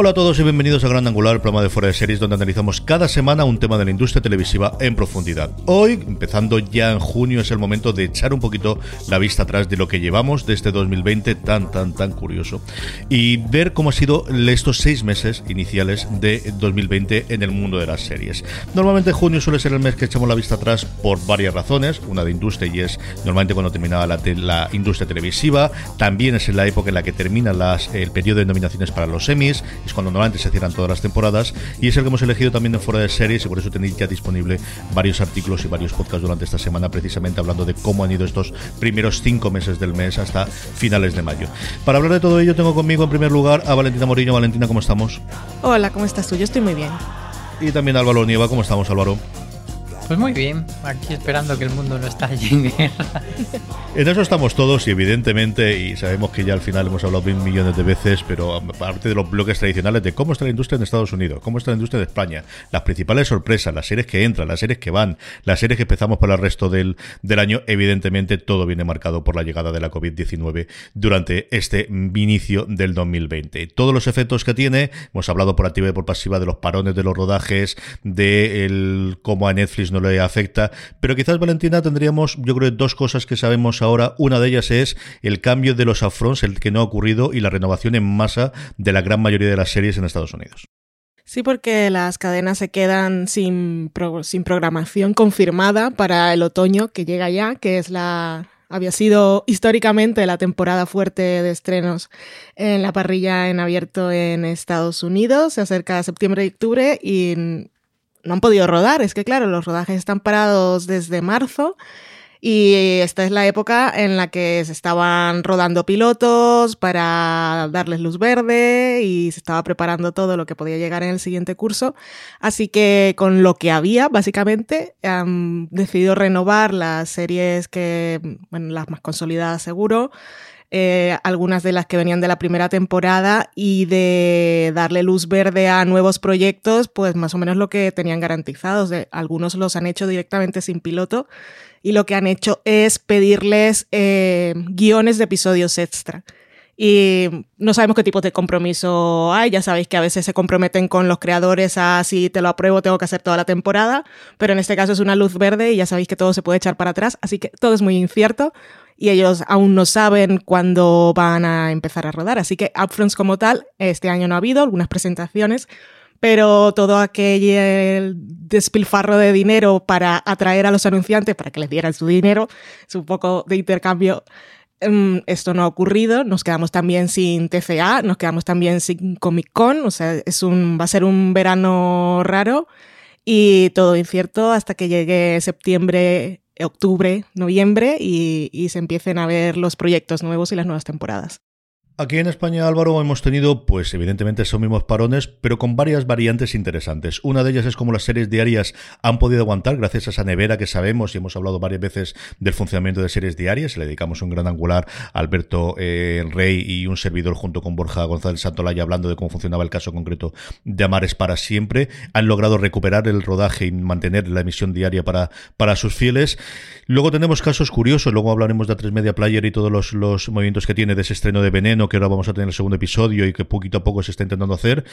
Hola a todos y bienvenidos a Gran Angular, el programa de fuera de series donde analizamos cada semana un tema de la industria televisiva en profundidad. Hoy, empezando ya en junio, es el momento de echar un poquito la vista atrás de lo que llevamos de este 2020 tan, tan, tan curioso y ver cómo han sido estos seis meses iniciales de 2020 en el mundo de las series. Normalmente junio suele ser el mes que echamos la vista atrás por varias razones, una de industria y es normalmente cuando terminaba la, industria televisiva, también es en la época en la que termina el periodo de nominaciones para los Emmys, es cuando normalmente se cierran todas las temporadas y es el que hemos elegido también en fuera de series y por eso tenéis ya disponible varios artículos y varios podcasts durante esta semana precisamente hablando de cómo han ido estos primeros cinco meses del mes hasta finales de mayo. Para hablar de todo ello tengo conmigo en primer lugar a Valentina Morillo. Valentina, ¿cómo estamos? Hola, ¿cómo estás tú? Yo estoy muy bien. Y también a Álvaro Nieva, ¿cómo estamos Álvaro? Pues muy bien, aquí esperando que el mundo no estalle en. En eso estamos todos y evidentemente, y sabemos que ya al final hemos hablado mil millones de veces, pero aparte de los bloques tradicionales de cómo está la industria en Estados Unidos, cómo está la industria de España, las principales sorpresas, las series que entran, las series que van, las series que empezamos para el resto del, del año, evidentemente todo viene marcado por la llegada de la COVID-19 durante este inicio del 2020. Todos los efectos que tiene, hemos hablado por activa y por pasiva de los parones de los rodajes, de el, cómo a Netflix no le afecta, pero quizás Valentina tendríamos, yo creo, dos cosas que sabemos ahora. Una de ellas es el cambio de los upfronts, el que no ha ocurrido, y la renovación en masa de la gran mayoría de las series en Estados Unidos. Sí, porque las cadenas se quedan sin, sin programación confirmada para el otoño que llega ya, que es la había sido históricamente la temporada fuerte de estrenos en la parrilla en abierto en Estados Unidos. Se acerca septiembre y octubre y no han podido rodar. Es que claro, los rodajes están parados desde marzo y esta es la época en la que se estaban rodando pilotos para darles luz verde y se estaba preparando todo lo que podía llegar en el siguiente curso. Así que con lo que había, básicamente, han decidido renovar las series que, bueno, las más consolidadas seguro, eh, algunas de las que venían de la primera temporada y de darle luz verde a nuevos proyectos, pues más o menos lo que tenían garantizados. Algunos los han hecho directamente sin piloto y lo que han hecho es pedirles eh, guiones de episodios extra. Y no sabemos qué tipo de compromiso hay. Ya sabéis que a veces se comprometen con los creadores a si te lo apruebo tengo que hacer toda la temporada, pero en este caso es una luz verde y ya sabéis que todo se puede echar para atrás, así que todo es muy incierto y ellos aún no saben cuándo van a empezar a rodar. Así que upfronts como tal, este año no ha habido, algunas presentaciones, pero todo aquel despilfarro de dinero para atraer a los anunciantes, para que les dieran su dinero, es un poco de intercambio. Um, esto no ha ocurrido, nos quedamos también sin TCA, nos quedamos también sin Comic Con, o sea, es un, va a ser un verano raro y todo incierto hasta que llegue septiembre, octubre, noviembre y, y se empiecen a ver los proyectos nuevos y las nuevas temporadas. Aquí en España, Álvaro, hemos tenido, pues evidentemente esos mismos parones, pero con varias variantes interesantes. Una de ellas es como las series diarias han podido aguantar gracias a esa nevera que sabemos y hemos hablado varias veces del funcionamiento de series diarias. Le dedicamos un gran angular a Alberto eh, Rey y un servidor junto con Borja González Santolaya hablando de cómo funcionaba el caso concreto de Amares para siempre. Han logrado recuperar el rodaje y mantener la emisión diaria para, para sus fieles. Luego tenemos casos curiosos, luego hablaremos de A3 Media Player y todos los, los movimientos que tiene de ese estreno de Veneno que ahora vamos a tener el segundo episodio y que poquito a poco se está intentando hacer,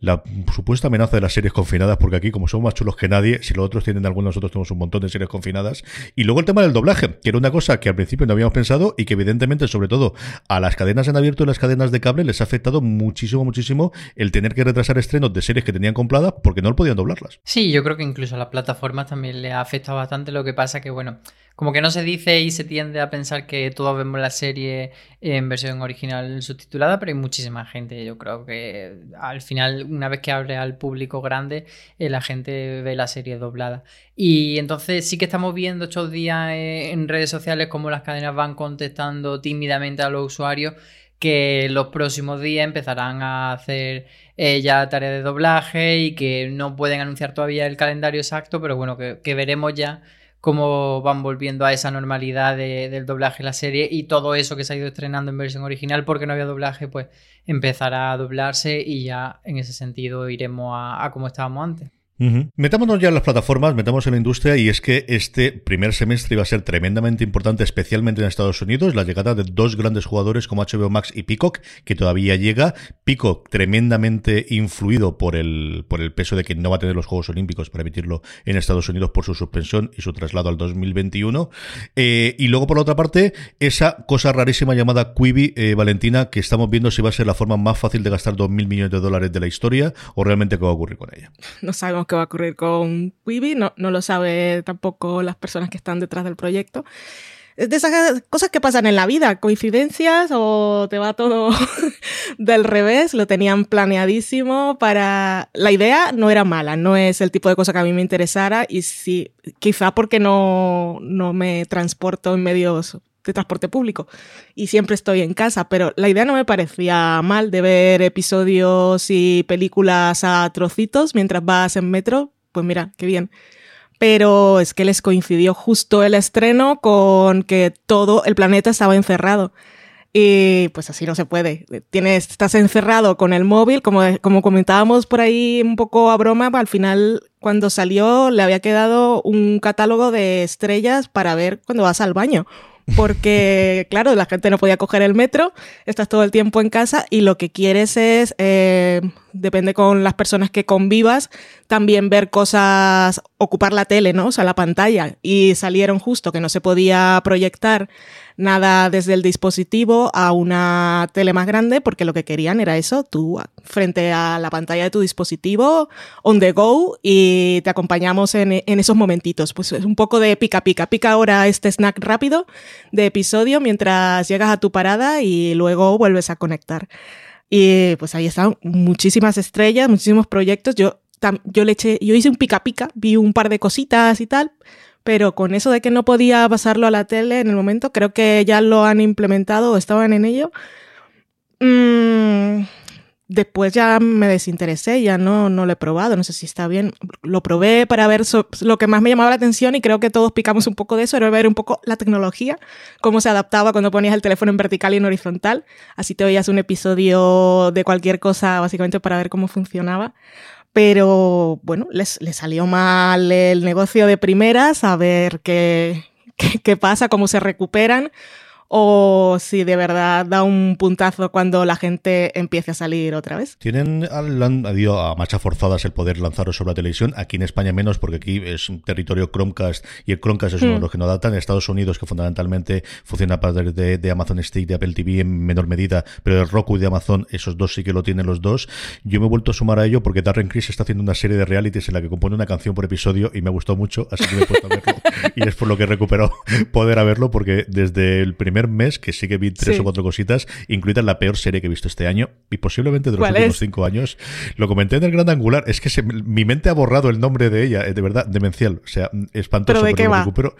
la supuesta amenaza de las series confinadas, porque aquí, como somos más chulos que nadie, si los otros tienen algunos, nosotros tenemos un montón de series confinadas. Y luego el tema del doblaje, que era una cosa que al principio no habíamos pensado y que evidentemente, sobre todo a las cadenas en abierto y las cadenas de cable, les ha afectado muchísimo, muchísimo el tener que retrasar estrenos de series que tenían compradas porque no podían doblarlas. Sí, yo creo que incluso a las plataformas también le ha afectado bastante. Lo que pasa que, bueno, como que no se dice y se tiende a pensar que todos vemos la serie en versión original subtitulada, pero hay muchísima gente. Yo creo que al final, una vez que abre al público grande, eh, la gente ve la serie doblada. Y entonces sí que estamos viendo estos días eh, en redes sociales cómo las cadenas van contestando tímidamente a los usuarios que los próximos días empezarán a hacer eh, ya tareas de doblaje y que no pueden anunciar todavía el calendario exacto, pero bueno, que veremos ya cómo van volviendo a esa normalidad del doblaje en la serie y todo eso que se ha ido estrenando en versión original porque no había doblaje, pues empezará a doblarse y ya en ese sentido iremos a, a como estábamos antes. Metámonos ya en las plataformas, metamos en la industria y es que este primer semestre iba a ser tremendamente importante, especialmente en Estados Unidos, la llegada de dos grandes jugadores como HBO Max y Peacock, que todavía llega. Peacock tremendamente influido por el, por el peso de que no va a tener los Juegos Olímpicos para emitirlo en Estados Unidos por su suspensión y su traslado al 2021. Eh, y luego, por otra parte, esa cosa rarísima llamada Quibi, eh, Valentina, que estamos viendo si va a ser la forma más fácil de gastar 2.000 millones de dólares de la historia o realmente qué va a ocurrir con ella. No sabemos qué va a ocurrir con Quibi, no, no lo sabe tampoco las personas que están detrás del proyecto. Es de esas cosas que pasan en la vida, coincidencias o te va todo del revés, lo tenían planeadísimo para... La idea no era mala, no es el tipo de cosa que a mí me interesara y sí, quizá porque no, no me transporto en medios de transporte público y siempre estoy en casa, pero la idea no me parecía mal de ver episodios y películas a trocitos mientras vas en metro, pues mira, qué bien. Pero es que les coincidió justo el estreno con que todo el planeta estaba encerrado. Y pues así no se puede. Tienes, estás encerrado con el móvil, como, como comentábamos por ahí un poco a broma, al final cuando salió le había quedado un catálogo de estrellas para ver cuando vas al baño porque, claro, la gente no podía coger el metro, estás todo el tiempo en casa y lo que quieres es, eh, depende con las personas que convivas, también ver cosas, ocupar la tele, ¿no? O sea, la pantalla. Y salieron justo que no se podía proyectar nada desde el dispositivo a una tele más grande, porque lo que querían era eso, tú frente a la pantalla de tu dispositivo, on the go, y te acompañamos en, en esos momentitos. Pues es un poco de pica pica, pica ahora este snack rápido de episodio mientras llegas a tu parada y luego vuelves a conectar. Y pues ahí están muchísimas estrellas, muchísimos proyectos. Yo, yo le eché, yo hice un pica pica, vi un par de cositas y tal, pero con eso de que no podía pasarlo a la tele en el momento, creo que ya lo han implementado o estaban en ello. Mm, después ya me desinteresé, ya no, no lo he probado, no sé si está bien. Lo probé para ver lo que más me llamaba la atención y creo que todos picamos un poco de eso, era ver un poco la tecnología, cómo se adaptaba cuando ponías el teléfono en vertical y en horizontal. Así te veías un episodio de cualquier cosa, básicamente para ver cómo funcionaba pero bueno, les, les, salió mal el negocio de primeras, a ver qué, qué, qué, pasa, cómo se recuperan, o si de verdad da un puntazo cuando la gente empiece a salir otra vez. Tienen han habido a marchas forzadas el poder lanzaros sobre la televisión, aquí en España menos porque aquí es un territorio Chromecast y el Chromecast es uno de los que no adaptan. En Estados Unidos, que fundamentalmente funciona a partir de, de, Amazon Stick, de Apple TV en menor medida, pero el Roku y de Amazon, esos dos sí que lo tienen los dos. Yo me he vuelto a sumar a ello porque Darren Criss está haciendo una serie de realities en la que compone una canción por episodio y me gustó mucho, así que me he puesto a verlo. y es por lo que he recuperado poder a verlo porque desde el primer mes, que sí que vi tres sí. o cuatro cositas, incluida la peor serie que he visto este año y posiblemente de los últimos es? cinco años. Lo comenté en el Gran Angular, es que se, mi mente ha borrado el nombre de ella, de verdad, demencial, o sea, espantoso, ¿Pero de pero qué lo va? recupero.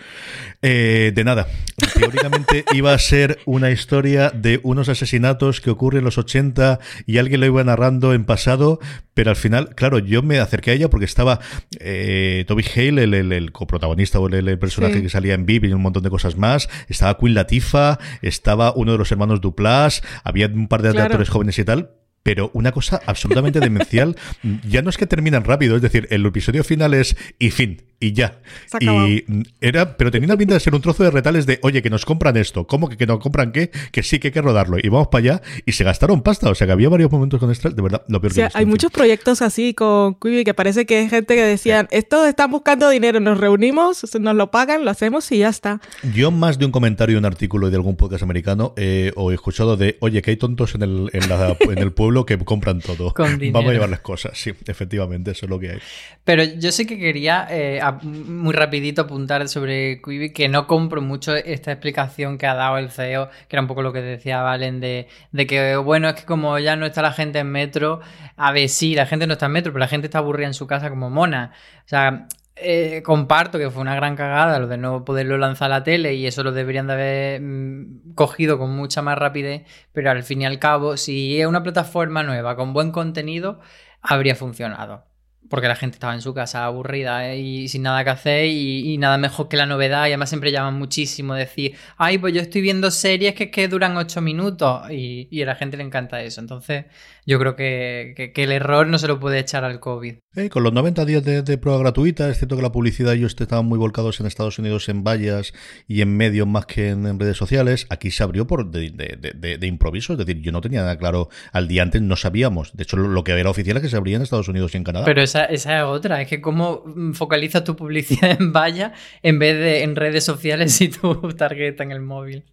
Eh, de nada, teóricamente iba a ser una historia de unos asesinatos que ocurren en los 80 y alguien lo iba narrando en pasado, pero al final, claro, yo me acerqué a ella porque estaba eh, Toby Hale, el, el- el coprotagonista o el, el personaje Sí. que salía en VIP y un montón de cosas más, estaba Queen Latifah, estaba uno de los hermanos Duplas, había un par de Claro. actores jóvenes y tal, pero una cosa absolutamente demencial. Ya no es que terminan rápido, es decir, el episodio final es y fin, y ya. Y era, pero tenía una pinta de ser un trozo de retales de, oye, que nos compran esto, ¿cómo que, que nos compran qué? Que sí, que hay que rodarlo. Y vamos para allá, y se gastaron pasta. O sea, que había varios momentos con extras, de verdad, lo peor O sea, hay muchos proyectos así con Quibi que parece que hay gente que decían, estos están buscando dinero, nos reunimos, nos lo pagan, lo hacemos y ya está. Yo más de un comentario, un artículo de algún podcast americano, eh, o he escuchado de, oye, que hay tontos en el, en la- en el pueblo que compran todo. Con. Vamos a llevarles cosas, sí, efectivamente, eso es lo que hay. Pero yo sí que quería eh, muy rapidito apuntar sobre Quibi que no compro mucho esta explicación que ha dado el CEO, que era un poco lo que decía Valen, de, de que bueno, es que como ya no está la gente en metro, a ver, sí, la gente no está en metro, pero la gente está aburrida en su casa como mona. O sea, eh, comparto que fue una gran cagada lo de no poderlo lanzar a la tele y eso lo deberían de haber mm, cogido con mucha más rapidez, pero al fin y al cabo, si es una plataforma nueva con buen contenido, habría funcionado. Porque la gente estaba en su casa aburrida ¿eh? y sin nada que hacer y, nada mejor que la novedad. Y además siempre llaman muchísimo decir, ay, pues yo estoy viendo series que, que duran ocho minutos y, y a la gente le encanta eso. Entonces yo creo que, que- que el error no se lo puede echar al COVID. Eh, con los 90 días de, de prueba gratuita, es cierto que la publicidad ellos estaban muy volcados en Estados Unidos en vallas y en medios más que en, en redes sociales. Aquí se abrió por de, de- de- de- de improviso, es decir, yo no tenía nada claro al día antes, no sabíamos. De hecho, lo, lo que era oficial es que se abría en Estados Unidos y en Canadá. Pero esa, esa es otra, es que cómo focalizas tu publicidad en valla en vez de en redes sociales y tu tarjeta en el móvil.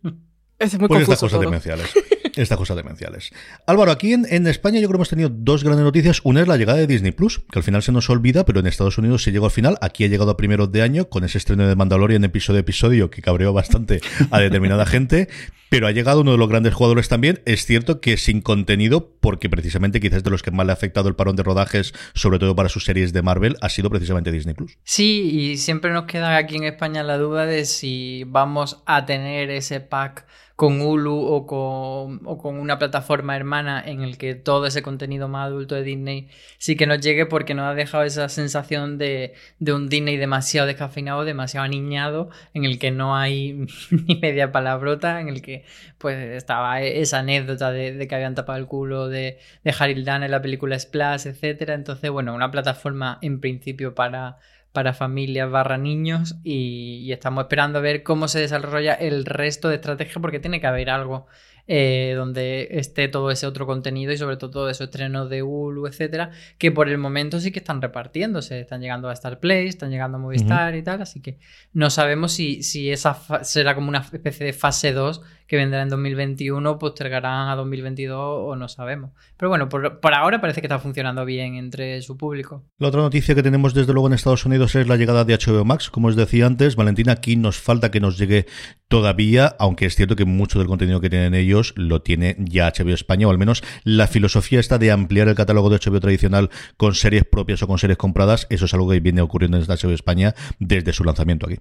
Es muy Pues estas cosas todo. demenciales. Estas cosas demenciales. Álvaro, aquí en, en España yo creo que hemos tenido dos grandes noticias. Una es la llegada de Disney Plus, que al final se nos olvida, pero en Estados Unidos se llegó al final. Aquí ha llegado a primeros de año con ese estreno de Mandalorian episodio a episodio que cabreó bastante a determinada gente. Pero ha llegado uno de los grandes jugadores también. Es cierto que sin contenido, porque precisamente quizás de los que más le ha afectado el parón de rodajes, sobre todo para sus series de Marvel, ha sido precisamente Disney Plus. Sí, y siempre nos queda aquí en España la duda de si vamos a tener ese pack con Hulu o con, o con una plataforma hermana en el que todo ese contenido más adulto de Disney sí que nos llegue porque nos ha dejado esa sensación de, de un Disney demasiado descafeinado, demasiado aniñado, en el que no hay ni media palabrota, en el que pues estaba esa anécdota de, que habían tapado el culo de, de Harold Dan en la película Splash, etcétera. Entonces, bueno, una plataforma en principio para para familias barra niños y, y estamos esperando a ver cómo se desarrolla el resto de estrategia porque tiene que haber algo eh, donde esté todo ese otro contenido y sobre todo todo esos estrenos de Hulu, etcétera, que por el momento sí que están repartiéndose, están llegando a Star Play, están llegando a Movistar y tal, así que no sabemos si, si esa será como una especie de fase 2 que vendrá en 2021, postergarán a 2022 o no sabemos. Pero bueno, por, por ahora parece que está funcionando bien entre su público. La otra noticia que tenemos desde luego en Estados Unidos es la llegada de HBO Max. Como os decía antes, Valentina, aquí nos falta que nos llegue todavía, aunque es cierto que mucho del contenido que tienen ellos lo tiene ya HBO España, o al menos la filosofía está de ampliar el catálogo de HBO tradicional con series propias o con series compradas. Eso es algo que viene ocurriendo en HBO España desde su lanzamiento aquí.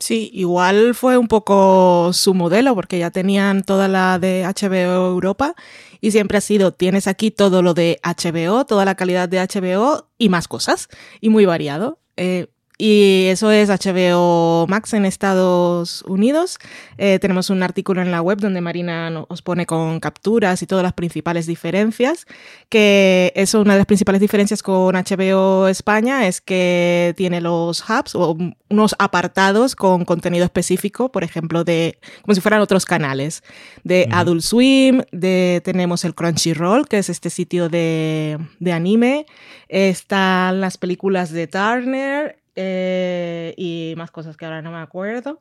Sí, igual fue un poco su modelo, porque ya tenían toda la de HBO Europa y siempre ha sido, tienes aquí todo lo de HBO, toda la calidad de HBO y más cosas, y muy variado. Eh, y eso es HBO Max en Estados Unidos. Eh, tenemos un artículo en la web donde Marina os pone con capturas y todas las principales diferencias. Que eso, una de las principales diferencias con HBO España es que tiene los hubs o unos apartados con contenido específico, por ejemplo, de como si fueran otros canales de. Adult Swim, de tenemos el Crunchyroll, que es este sitio de, de anime, están las películas de Turner eh, y más cosas que ahora no me acuerdo.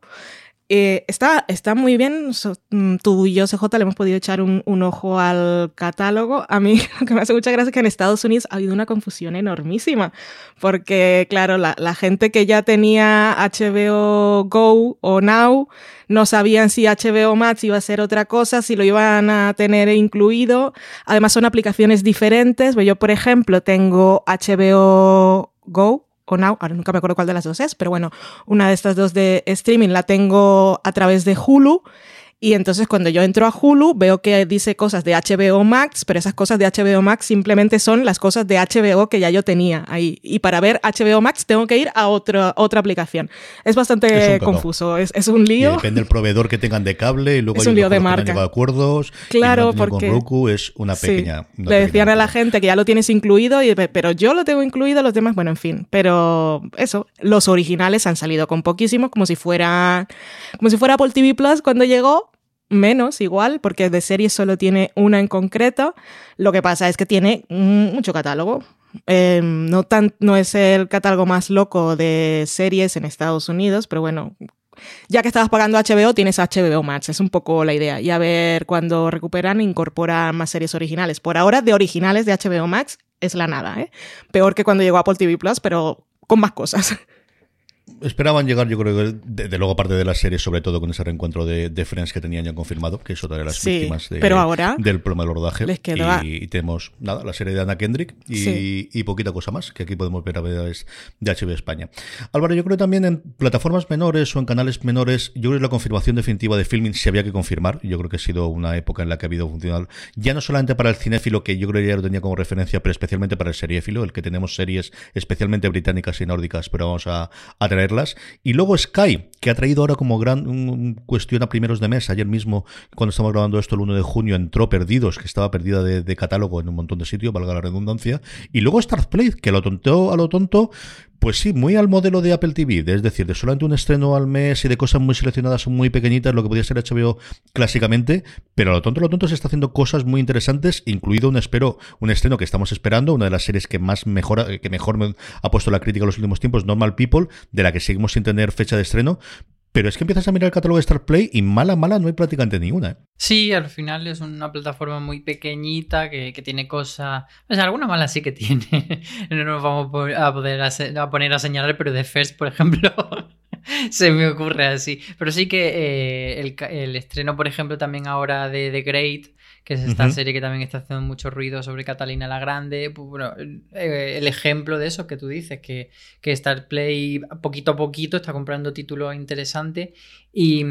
Eh, está, está muy bien. Mm, tú y yo, CJ, le hemos podido echar un, ojo al catálogo. A mí lo que me hace mucha gracia es que en Estados Unidos ha habido una confusión enormísima. Porque, claro, la, gente que ya tenía HBO Go o Now no sabían si HBO Max iba a ser otra cosa, si lo iban a tener incluido. Además, son aplicaciones diferentes. Yo, por ejemplo, tengo HBO Go o Now, ahora nunca me acuerdo cuál de las dos es, pero bueno, una de estas dos de streaming la tengo a través de Hulu y entonces cuando yo entro a Hulu veo que dice cosas de HBO Max, pero esas cosas de HBO Max simplemente son las cosas de HBO que ya yo tenía ahí. Y para ver HBO Max tengo que ir a otra, otra aplicación. Es bastante confuso, es, es, un lío. depende del proveedor que tengan de cable y luego es un lío de marca. acuerdos. Claro, y porque con Roku es una pequeña. Sí. Le decían a la gente que ya lo tienes incluido, y, pero yo lo tengo incluido, los demás, bueno, en fin. Pero eso, los originales han salido con poquísimos, como si fuera, como si fuera Apple TV Plus cuando llegó menos igual, porque de series solo tiene una en concreto. Lo que pasa es que tiene mucho catálogo. Eh, no, tan, no es el catálogo más loco de series en Estados Unidos, pero bueno, ya que estabas pagando HBO, tienes HBO Max. Es un poco la idea. Y a ver cuando recuperan, incorporan más series originales. Por ahora, de originales de HBO Max es la nada, ¿eh? Peor que cuando llegó Apple TV Plus, pero con más cosas. Esperaban llegar, yo creo que, de, luego, aparte de la serie, sobre todo con ese reencuentro de, de Friends que tenían ya confirmado, que es otra de las sí, víctimas de, pero ahora del problema del rodaje. Les queda... y, y, tenemos, nada, la serie de Anna Kendrick y, Sí. y poquita cosa más, que aquí podemos ver a veces de HBO España. Álvaro, yo creo también en plataformas menores o en canales menores, yo creo que la confirmación definitiva de filming se había que confirmar. Yo creo que ha sido una época en la que ha habido funcional, ya no solamente para el cinéfilo, que yo creo que ya lo tenía como referencia, pero especialmente para el seriéfilo, el que tenemos series especialmente británicas y nórdicas, pero vamos a, a Y luego Sky, que ha traído ahora como gran un, cuestión a primeros de mes. Ayer mismo, cuando estamos grabando esto, el 1 de junio, entró Perdidos, que estaba perdida de, catálogo en un montón de sitios, valga la redundancia. Y luego Stars Play, que lo tonteó a lo tonto, pues sí, muy al modelo de Apple TV, es decir, de solamente un estreno al mes y de cosas muy seleccionadas, muy pequeñitas, lo que podía ser HBO clásicamente, pero a lo tonto, a lo tonto se está haciendo cosas muy interesantes, incluido un espero, un estreno que estamos esperando, una de las series que más mejora, que mejor me ha puesto la crítica en los últimos tiempos, Normal People, de la que seguimos sin tener fecha de estreno, pero es que empiezas a mirar el catálogo de Star Play y mala, mala no hay prácticamente ninguna. ¿eh? Sí, al final es una plataforma muy pequeñita que, tiene cosas. O sea, alguna mala sí que tiene. no nos vamos a poder a, poner a señalar, pero de First, por ejemplo, se me ocurre así. Pero sí que eh, el, estreno, por ejemplo, también ahora de The Great que es esta uh -huh. serie que también está haciendo mucho ruido sobre Catalina la Grande. Pues, bueno, eh, el ejemplo de eso que tú dices, que, que Star Play poquito a poquito está comprando títulos interesantes y,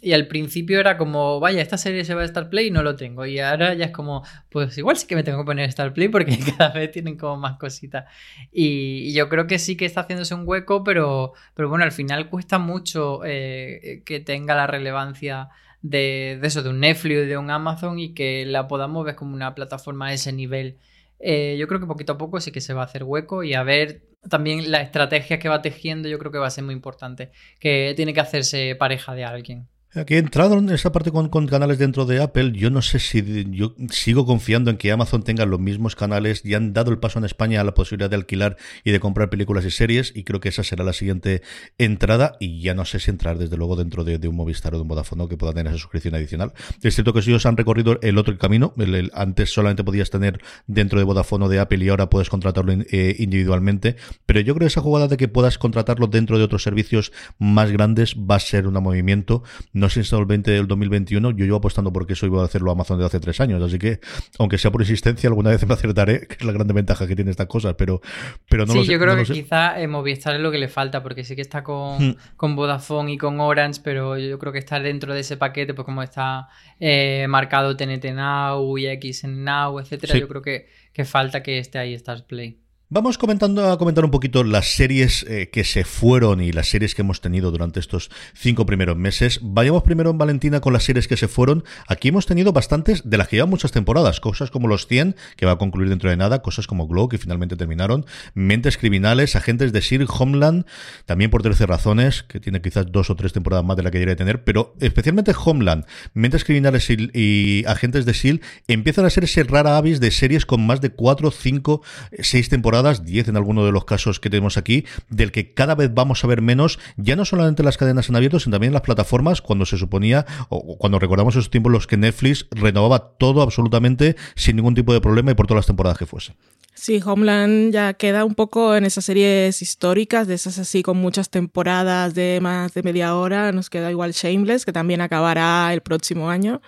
y, al principio era como, vaya, esta serie se va a Star Play y no lo tengo. Y ahora ya es como, pues igual sí que me tengo que poner Star Play porque cada vez tienen como más cositas. Y, y yo creo que sí que está haciéndose un hueco, pero, pero bueno, al final cuesta mucho eh, que tenga la relevancia de, eso, de un Netflix, de un Amazon y que la podamos ver como una plataforma a ese nivel. Eh, yo creo que poquito a poco sí que se va a hacer hueco y a ver también la estrategia que va tejiendo, yo creo que va a ser muy importante, que tiene que hacerse pareja de alguien. Aquí he entrado en esa parte con, canales dentro de Apple. Yo no sé si yo sigo confiando en que Amazon tenga los mismos canales. Ya han dado el paso en España a la posibilidad de alquilar y de comprar películas y series. Y creo que esa será la siguiente entrada. Y ya no sé si entrar desde luego dentro de, un Movistar o de un Vodafone que pueda tener esa suscripción adicional. Es cierto que ellos han recorrido el otro camino. Antes solamente podías tener dentro de Vodafone o de Apple y ahora puedes contratarlo eh, individualmente. Pero yo creo que esa jugada de que puedas contratarlo dentro de otros servicios más grandes va a ser un movimiento. No sé si el 20 del 2021, yo llevo apostando porque eso iba a hacerlo Amazon desde hace tres años, así que, aunque sea por insistencia, alguna vez me acertaré, que es la grande ventaja que tiene estas cosas, pero, pero no sí, lo sé. yo creo no que quizá eh, Movistar es lo que le falta, porque sí que está con, hmm. con Vodafone y con Orange, pero yo creo que está dentro de ese paquete, pues como está eh, marcado TNT Now, X en Now, etcétera, sí. yo creo que, que falta que esté ahí Stars Play. Vamos comentando a comentar un poquito las series eh, que se fueron y las series que hemos tenido durante estos cinco primeros meses. Vayamos primero en Valentina con las series que se fueron. Aquí hemos tenido bastantes de las que llevan muchas temporadas, cosas como Los 100, que va a concluir dentro de nada, cosas como Glow, que finalmente terminaron, Mentes Criminales, Agentes de SEAL, Homeland, también por 13 razones, que tiene quizás dos o tres temporadas más de la que debería tener, pero especialmente Homeland, Mentes Criminales y, Agentes de SEAL empiezan a ser ese rara avis de series con más de cuatro, cinco, seis temporadas 10 en alguno de los casos que tenemos aquí, del que cada vez vamos a ver menos, ya no solamente en las cadenas en abierto, sino también en las plataformas, cuando se suponía, o cuando recordamos esos tiempos en los que Netflix renovaba todo absolutamente sin ningún tipo de problema y por todas las temporadas que fuese. Sí, Homeland ya queda un poco en esas series históricas, de esas así con muchas temporadas de más de media hora. Nos queda igual Shameless, que también acabará el próximo año.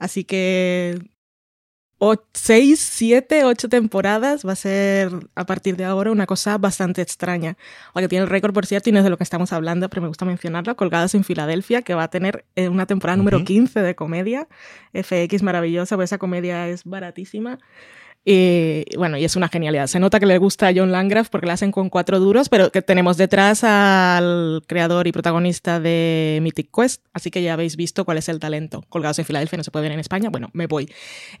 Así que seis, siete, ocho temporadas. Va a ser a partir de ahora una cosa bastante extraña. La que tiene el récord, por cierto, y no es de lo que estamos hablando, pero me gusta mencionarlo, Colgadas en Filadelfia, que va a tener eh, una temporada número 15 de comedia. FX maravillosa, pues esa comedia es baratísima. Y bueno, y es una genialidad. Se nota que le gusta a John Landgraf porque la hacen con cuatro duros, pero que tenemos detrás al creador y protagonista de Mythic Quest, así que ya habéis visto cuál es el talento. Colgados en Filadelfia, no se puede ver en España, bueno, me voy.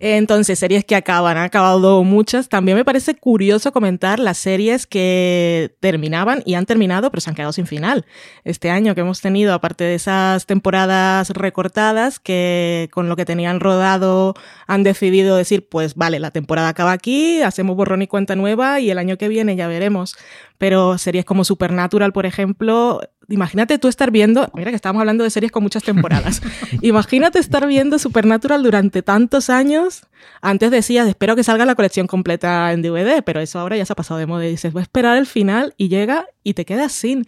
Entonces, series que acaban, han acabado muchas. También me parece curioso comentar las series que terminaban y han terminado, pero se han quedado sin final. Este año que hemos tenido, aparte de esas temporadas recortadas, que con lo que tenían rodado han decidido decir, pues vale, la temporada acaba aquí, hacemos borrón y cuenta nueva y el año que viene ya veremos. Pero series como Supernatural, por ejemplo, imagínate tú estar viendo, mira que estamos hablando de series con muchas temporadas, imagínate estar viendo Supernatural durante tantos años. Antes decías, espero que salga la colección completa en DVD, pero eso ahora ya se ha pasado de moda y dices, voy a esperar el final y llega y te quedas sin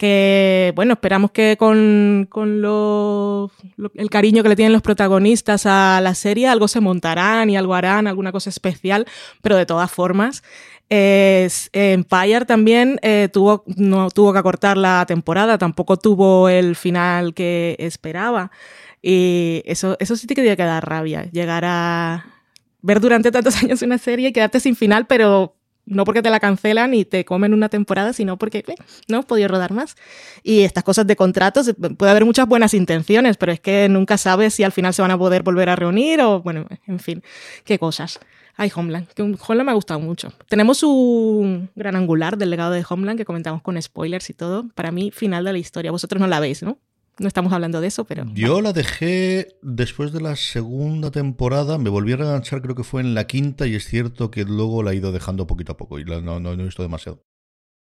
que, bueno, esperamos que con, con lo, el cariño que le tienen los protagonistas a la serie, algo se montarán y algo harán, alguna cosa especial, pero de todas formas, es, Empire también eh, tuvo, no tuvo que acortar la temporada, tampoco tuvo el final que esperaba. Y eso, eso sí te quería que dar rabia, llegar a ver durante tantos años una serie y quedarte sin final, pero no porque te la cancelan y te comen una temporada, sino porque eh, no has podido rodar más. Y estas cosas de contratos, puede haber muchas buenas intenciones, pero es que nunca sabes si al final se van a poder volver a reunir o, bueno, en fin, qué cosas. Ay, Homeland, que Homeland me ha gustado mucho. Tenemos un gran angular del legado de Homeland que comentamos con spoilers y todo. Para mí, final de la historia. Vosotros no la veis, ¿no? No estamos hablando de eso, pero. Yo la dejé después de la segunda temporada, me volví a reganchar, creo que fue en la quinta, y es cierto que luego la he ido dejando poquito a poco y no, no, no he visto demasiado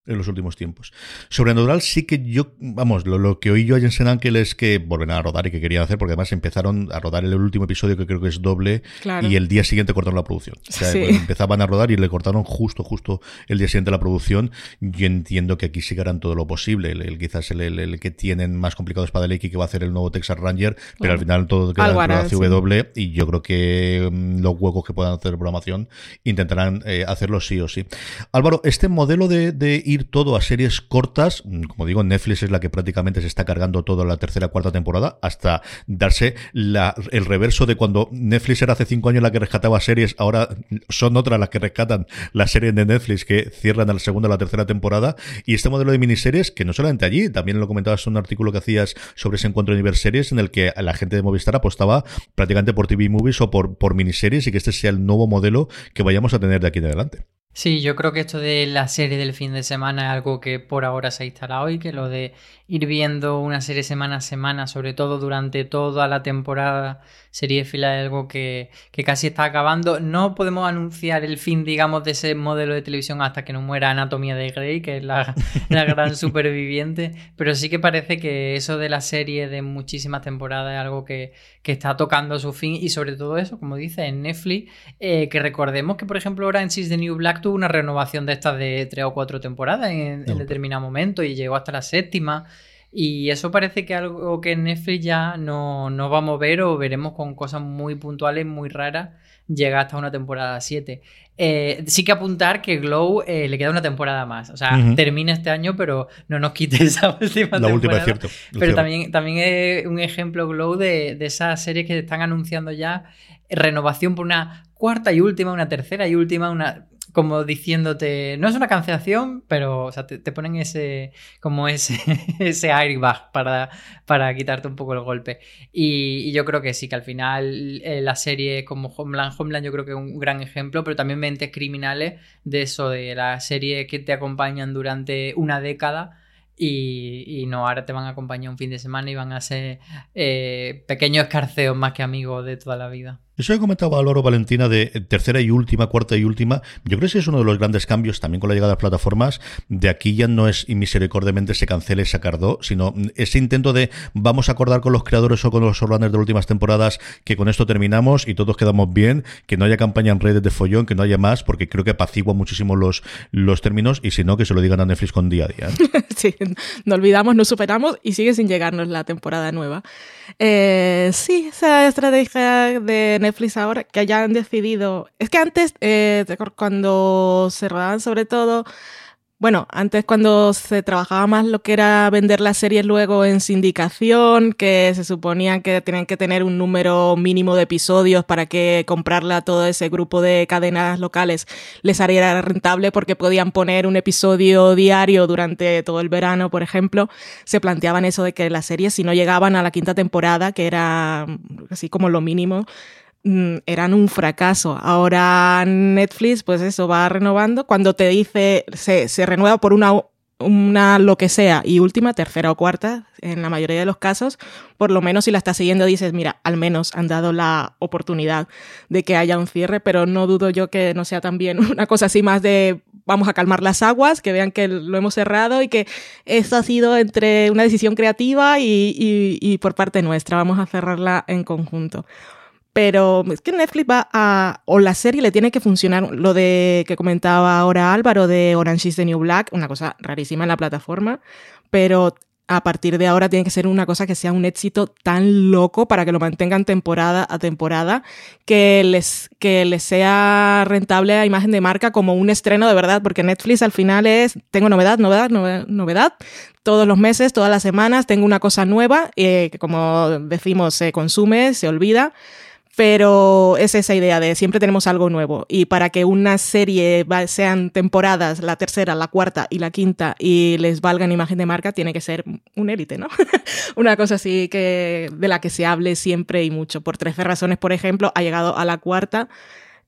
en los últimos tiempos. Sobrenatural sí que yo, vamos, lo, lo que oí yo a Jensen Ankel es que volven a rodar y que querían hacer, porque además empezaron a rodar el último episodio que creo que es doble Claro. y el día siguiente cortaron la producción. O sea, Sí. empezaban a rodar y le cortaron justo, justo el día siguiente la producción. Yo entiendo que aquí sí que harán todo lo posible. El, el- quizás el, el- el que tienen más complicado es Padalecki, que va a hacer el nuevo Texas Ranger, pero al final todo queda de la CW y yo creo que mm, los huecos que puedan hacer programación intentarán eh, hacerlo sí o sí. Álvaro, este modelo de, de todo a series cortas, mm, como digo, Netflix es la que prácticamente se está cargando toda la tercera cuarta temporada, hasta darse el reverso de cuando Netflix era hace cinco años la que rescataba series, ahora son otras las que rescatan las series de Netflix que cierran a la segunda o la tercera temporada. Y este modelo de miniseries, que no solamente allí, también lo comentabas en un artículo que hacías sobre ese encuentro de Universeries, en el que la gente de Movistar apostaba prácticamente por TV Movies o por miniseries y que este sea el nuevo modelo que vayamos a tener de aquí en adelante. Sí, yo creo que esto de la serie del fin de semana es algo que por ahora se ha instalado y que lo de ir viendo una serie semana a semana, sobre todo durante toda la temporada serie fila es algo que, que casi está acabando. No podemos anunciar el fin, digamos, de ese modelo de televisión hasta que no muera Anatomía de Grey, que es la, la gran superviviente, pero sí que parece que eso de la serie de muchísimas temporadas es algo que, que está tocando su fin y sobre todo eso, como dice, en Netflix, eh, que recordemos que, por ejemplo, Orange is the New Black tuvo una renovación de estas de tres o cuatro temporadas en, en determinado momento y llegó hasta la séptima. Y eso parece que algo que en Netflix ya no, no vamos a ver o veremos con cosas muy puntuales, muy raras, llega hasta una temporada 7. Eh, sí que apuntar que Glow eh, le queda una temporada más. O sea, termina este año, pero no nos quite esa última La temporada. última es cierto. Pero también, también es un ejemplo Glow de, de esas series que están anunciando ya renovación por una cuarta y última, una tercera y última, una como diciéndote, no es una cancelación, pero o te, ponen ese como ese, airbag para, quitarte un poco el golpe. Y, yo creo que sí, que al final eh, la serie como Homeland, Homeland yo creo que es un gran ejemplo, pero también mentes criminales de eso, de la serie que te acompañan durante una década y, y no, ahora te van a acompañar un fin de semana y van a ser eh, pequeños escarceos más que amigos de toda la vida. Eso que comentaba Álvaro Valentina de tercera y última, cuarta y última, yo creo que es uno de los grandes cambios también con la llegada de las plataformas. De aquí ya no es misericordiamente se cancele y sacar do, sino ese intento de vamos a acordar con los creadores o con los showrunners de las últimas temporadas que con esto terminamos y todos quedamos bien, que no haya campaña en redes de follón, que no haya más, porque creo que apacigua muchísimo los, los términos y si no, que se lo digan a Netflix con día a día. ¿eh? sí, no olvidamos, no superamos y sigue sin llegarnos la temporada nueva. Eh, sí, esa estrategia de Netflix ahora que hayan decidido. Es que antes, eh, cuando se rodaban sobre todo bueno, antes cuando se trabajaba más lo que era vender las series luego en sindicación, que se suponía que tenían que tener un número mínimo de episodios para que comprarla a todo ese grupo de cadenas locales les haría rentable porque podían poner un episodio diario durante todo el verano, por ejemplo, se planteaban eso de que las series si no llegaban a la quinta temporada, que era así como lo mínimo, eran un fracaso. Ahora Netflix, pues eso, va renovando. Cuando te dice, se, se renueva por una, una lo que sea y última, tercera o cuarta, en la mayoría de los casos, por lo menos si la estás siguiendo dices, mira, al menos han dado la oportunidad de que haya un cierre, pero no dudo yo que no sea también una cosa así más de vamos a calmar las aguas, que vean que lo hemos cerrado y que eso ha sido entre una decisión creativa y por parte nuestra, vamos a cerrarla en conjunto. Pero es que Netflix va a. O la serie le tiene que funcionar. Lo de que comentaba ahora Álvaro de Orange is the New Black, una cosa rarísima en la plataforma. Pero a partir de ahora tiene que ser una cosa que sea un éxito tan loco para que lo mantengan temporada a temporada, que les, que les sea rentable a imagen de marca como un estreno de verdad, porque Netflix al final es, tengo novedad, novedad, novedad, todos los meses, todas las semanas, tengo una cosa nueva, eh, que como decimos, se consume, se olvida pero es esa idea de siempre tenemos algo nuevo y para que una serie sean temporadas, la tercera, la cuarta y la quinta y les valgan imagen de marca, tiene que ser un élite, ¿no? una cosa así que de la que se hable siempre y mucho. Por 13 razones, por ejemplo, ha llegado a la cuarta,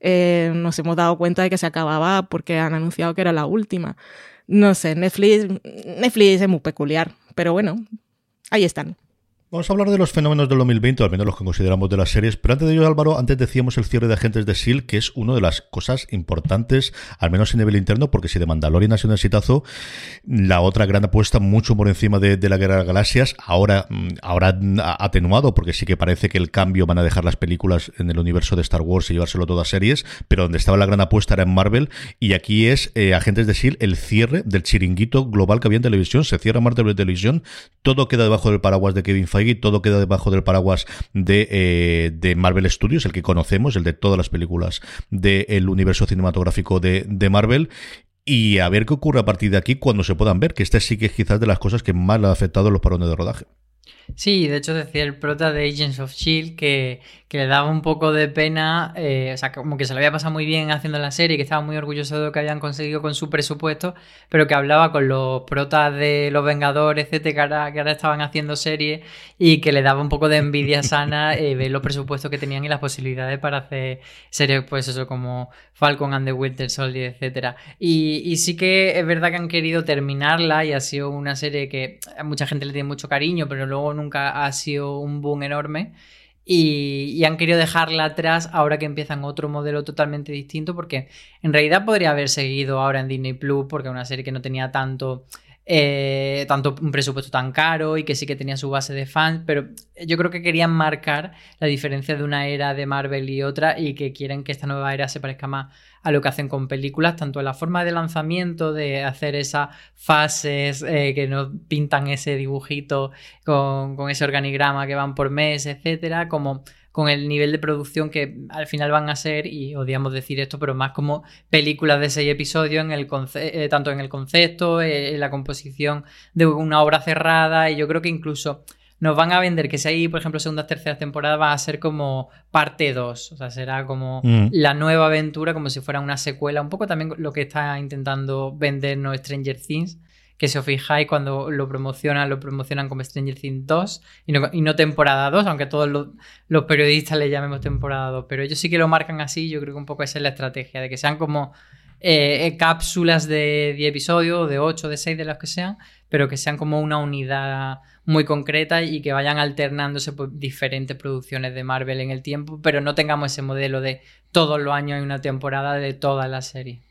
eh, nos hemos dado cuenta de que se acababa porque han anunciado que era la última. No sé, Netflix, Netflix es muy peculiar, pero bueno, ahí están. Vamos a hablar de los fenómenos del 2020, al menos los que consideramos de las series, pero antes de ello, Álvaro, antes decíamos el cierre de Agentes de S.H.I.E.L.D., que es una de las cosas importantes, al menos en nivel interno, porque si de Mandalorian ha sido un exitazo, la otra gran apuesta, mucho por encima de, la Guerra de las Galaxias, ahora, mm, ahora atenuado, porque sí que parece que el cambio van a dejar las películas en el universo de Star Wars y llevárselo todo a series, pero donde estaba la gran apuesta era en Marvel, y aquí es eh, Agentes de S.H.I.E.L.D., el cierre del chiringuito global que había en televisión, se cierra Marvel Televisión, todo queda debajo del paraguas de Kevin Feige, todo queda debajo del paraguas de, eh, de Marvel Studios, el que conocemos, el de todas las películas del universo cinematográfico de, de Marvel y a ver qué ocurre a partir de aquí cuando se puedan ver, que este sí que es quizás de las cosas que más le ha afectado los parones de rodaje. Sí, de hecho decía el prota de Agents of Shield que, que le daba un poco de pena, eh, o sea, como que se lo había pasado muy bien haciendo la serie, que estaba muy orgulloso de lo que habían conseguido con su presupuesto, pero que hablaba con los protas de Los Vengadores, etcétera, que ahora, estaban haciendo serie y que le daba un poco de envidia sana eh, ver los presupuestos que tenían y las posibilidades para hacer series, pues eso, como Falcon and the Winter Soldier, etcétera. Y, y sí que es verdad que han querido terminarla y ha sido una serie que a mucha gente le tiene mucho cariño, pero luego nunca ha sido un boom enorme. Y, han querido dejarla atrás ahora que empiezan otro modelo totalmente distinto, porque en realidad podría haber seguido ahora en Disney Plus, porque es una serie que no tenía tanto, eh, tanto un presupuesto tan caro y que sí que tenía su base de fans, pero yo creo que querían marcar la diferencia de una era de Marvel y otra y que quieren que esta nueva era se parezca más a lo que hacen con películas, tanto en la forma de lanzamiento, de hacer esas fases eh, que nos pintan ese dibujito con, ese organigrama que van por mes, etcétera, como con el nivel de producción que al final van a ser, y odiamos decir esto, pero más como películas de seis episodios, en el eh, tanto en el concepto, eh, en la composición de una obra cerrada, y yo creo que incluso nos van a vender que si hay, por ejemplo, segundas, terceras temporadas, va a ser como parte 2. O sea, será como mm. la nueva aventura, como si fuera una secuela. Un poco también lo que está intentando vendernos Stranger Things. Que si os fijáis, cuando lo promocionan, lo promocionan como Stranger Things 2 y no, y no temporada 2, aunque todos los, periodistas le llamemos temporada 2. Pero ellos sí que lo marcan así. Yo creo que un poco esa es la estrategia, de que sean como eh, cápsulas de 10 episodios, de 8, de 6, de los que sean, pero que sean como una unidad muy concreta y que vayan alternándose por diferentes producciones de Marvel en el tiempo, pero no tengamos ese modelo de todos los años hay una temporada de toda la serie.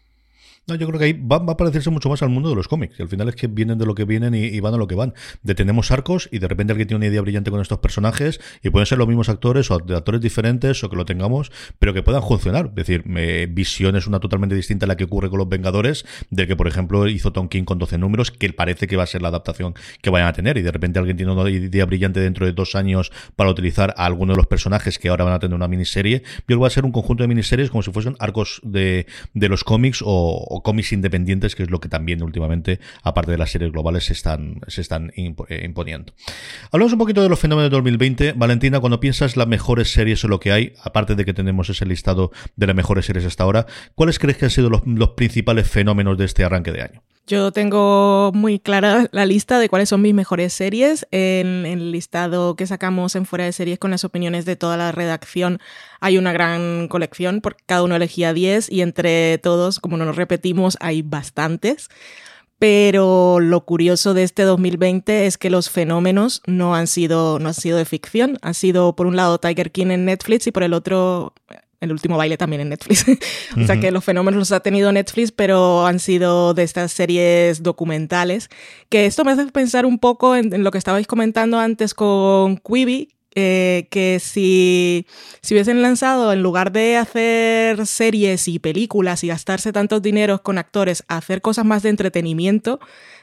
No, yo creo que ahí va, a parecerse mucho más al mundo de los cómics. Y al final es que vienen de lo que vienen y, van a lo que van. De tenemos arcos y de repente alguien tiene una idea brillante con estos personajes y pueden ser los mismos actores o actores diferentes o que lo tengamos, pero que puedan funcionar. Es decir, me, Visión es una totalmente distinta a la que ocurre con los Vengadores, de que por ejemplo hizo Tom King con 12 números, que parece que va a ser la adaptación que vayan a tener y de repente alguien tiene una idea brillante dentro de dos años para utilizar a alguno de los personajes que ahora van a tener una miniserie. Yo va a ser un conjunto de miniseries como si fuesen arcos de, de los cómics o, o cómics independientes, que es lo que también últimamente, aparte de las series globales, se están, se están eh, imponiendo. Hablamos un poquito de los fenómenos de 2020. Valentina, cuando piensas las mejores series o lo que hay, aparte de que tenemos ese listado de las mejores series hasta ahora, ¿cuáles crees que han sido los principales fenómenos de este arranque de año? Yo tengo muy clara la lista de cuáles son mis mejores series. En, el listado que sacamos en Fuera de Series con las opiniones de toda la redacción hay una gran colección, porque cada uno elegía 10 y entre todos, como no nos repetimos, hay bastantes. Pero lo curioso de este 2020 es que los fenómenos no han sido, no han sido de ficción. Ha sido, por un lado, Tiger King en Netflix y por el otro, el último baile también en Netflix. o sea que los fenómenos los ha tenido Netflix, pero han sido de estas series documentales. Que esto me hace pensar un poco en, en lo que estabais comentando antes con Quibi, eh, que si, si hubiesen lanzado, en lugar de hacer series y películas y gastarse tantos dineros con actores, a hacer cosas más de entretenimiento,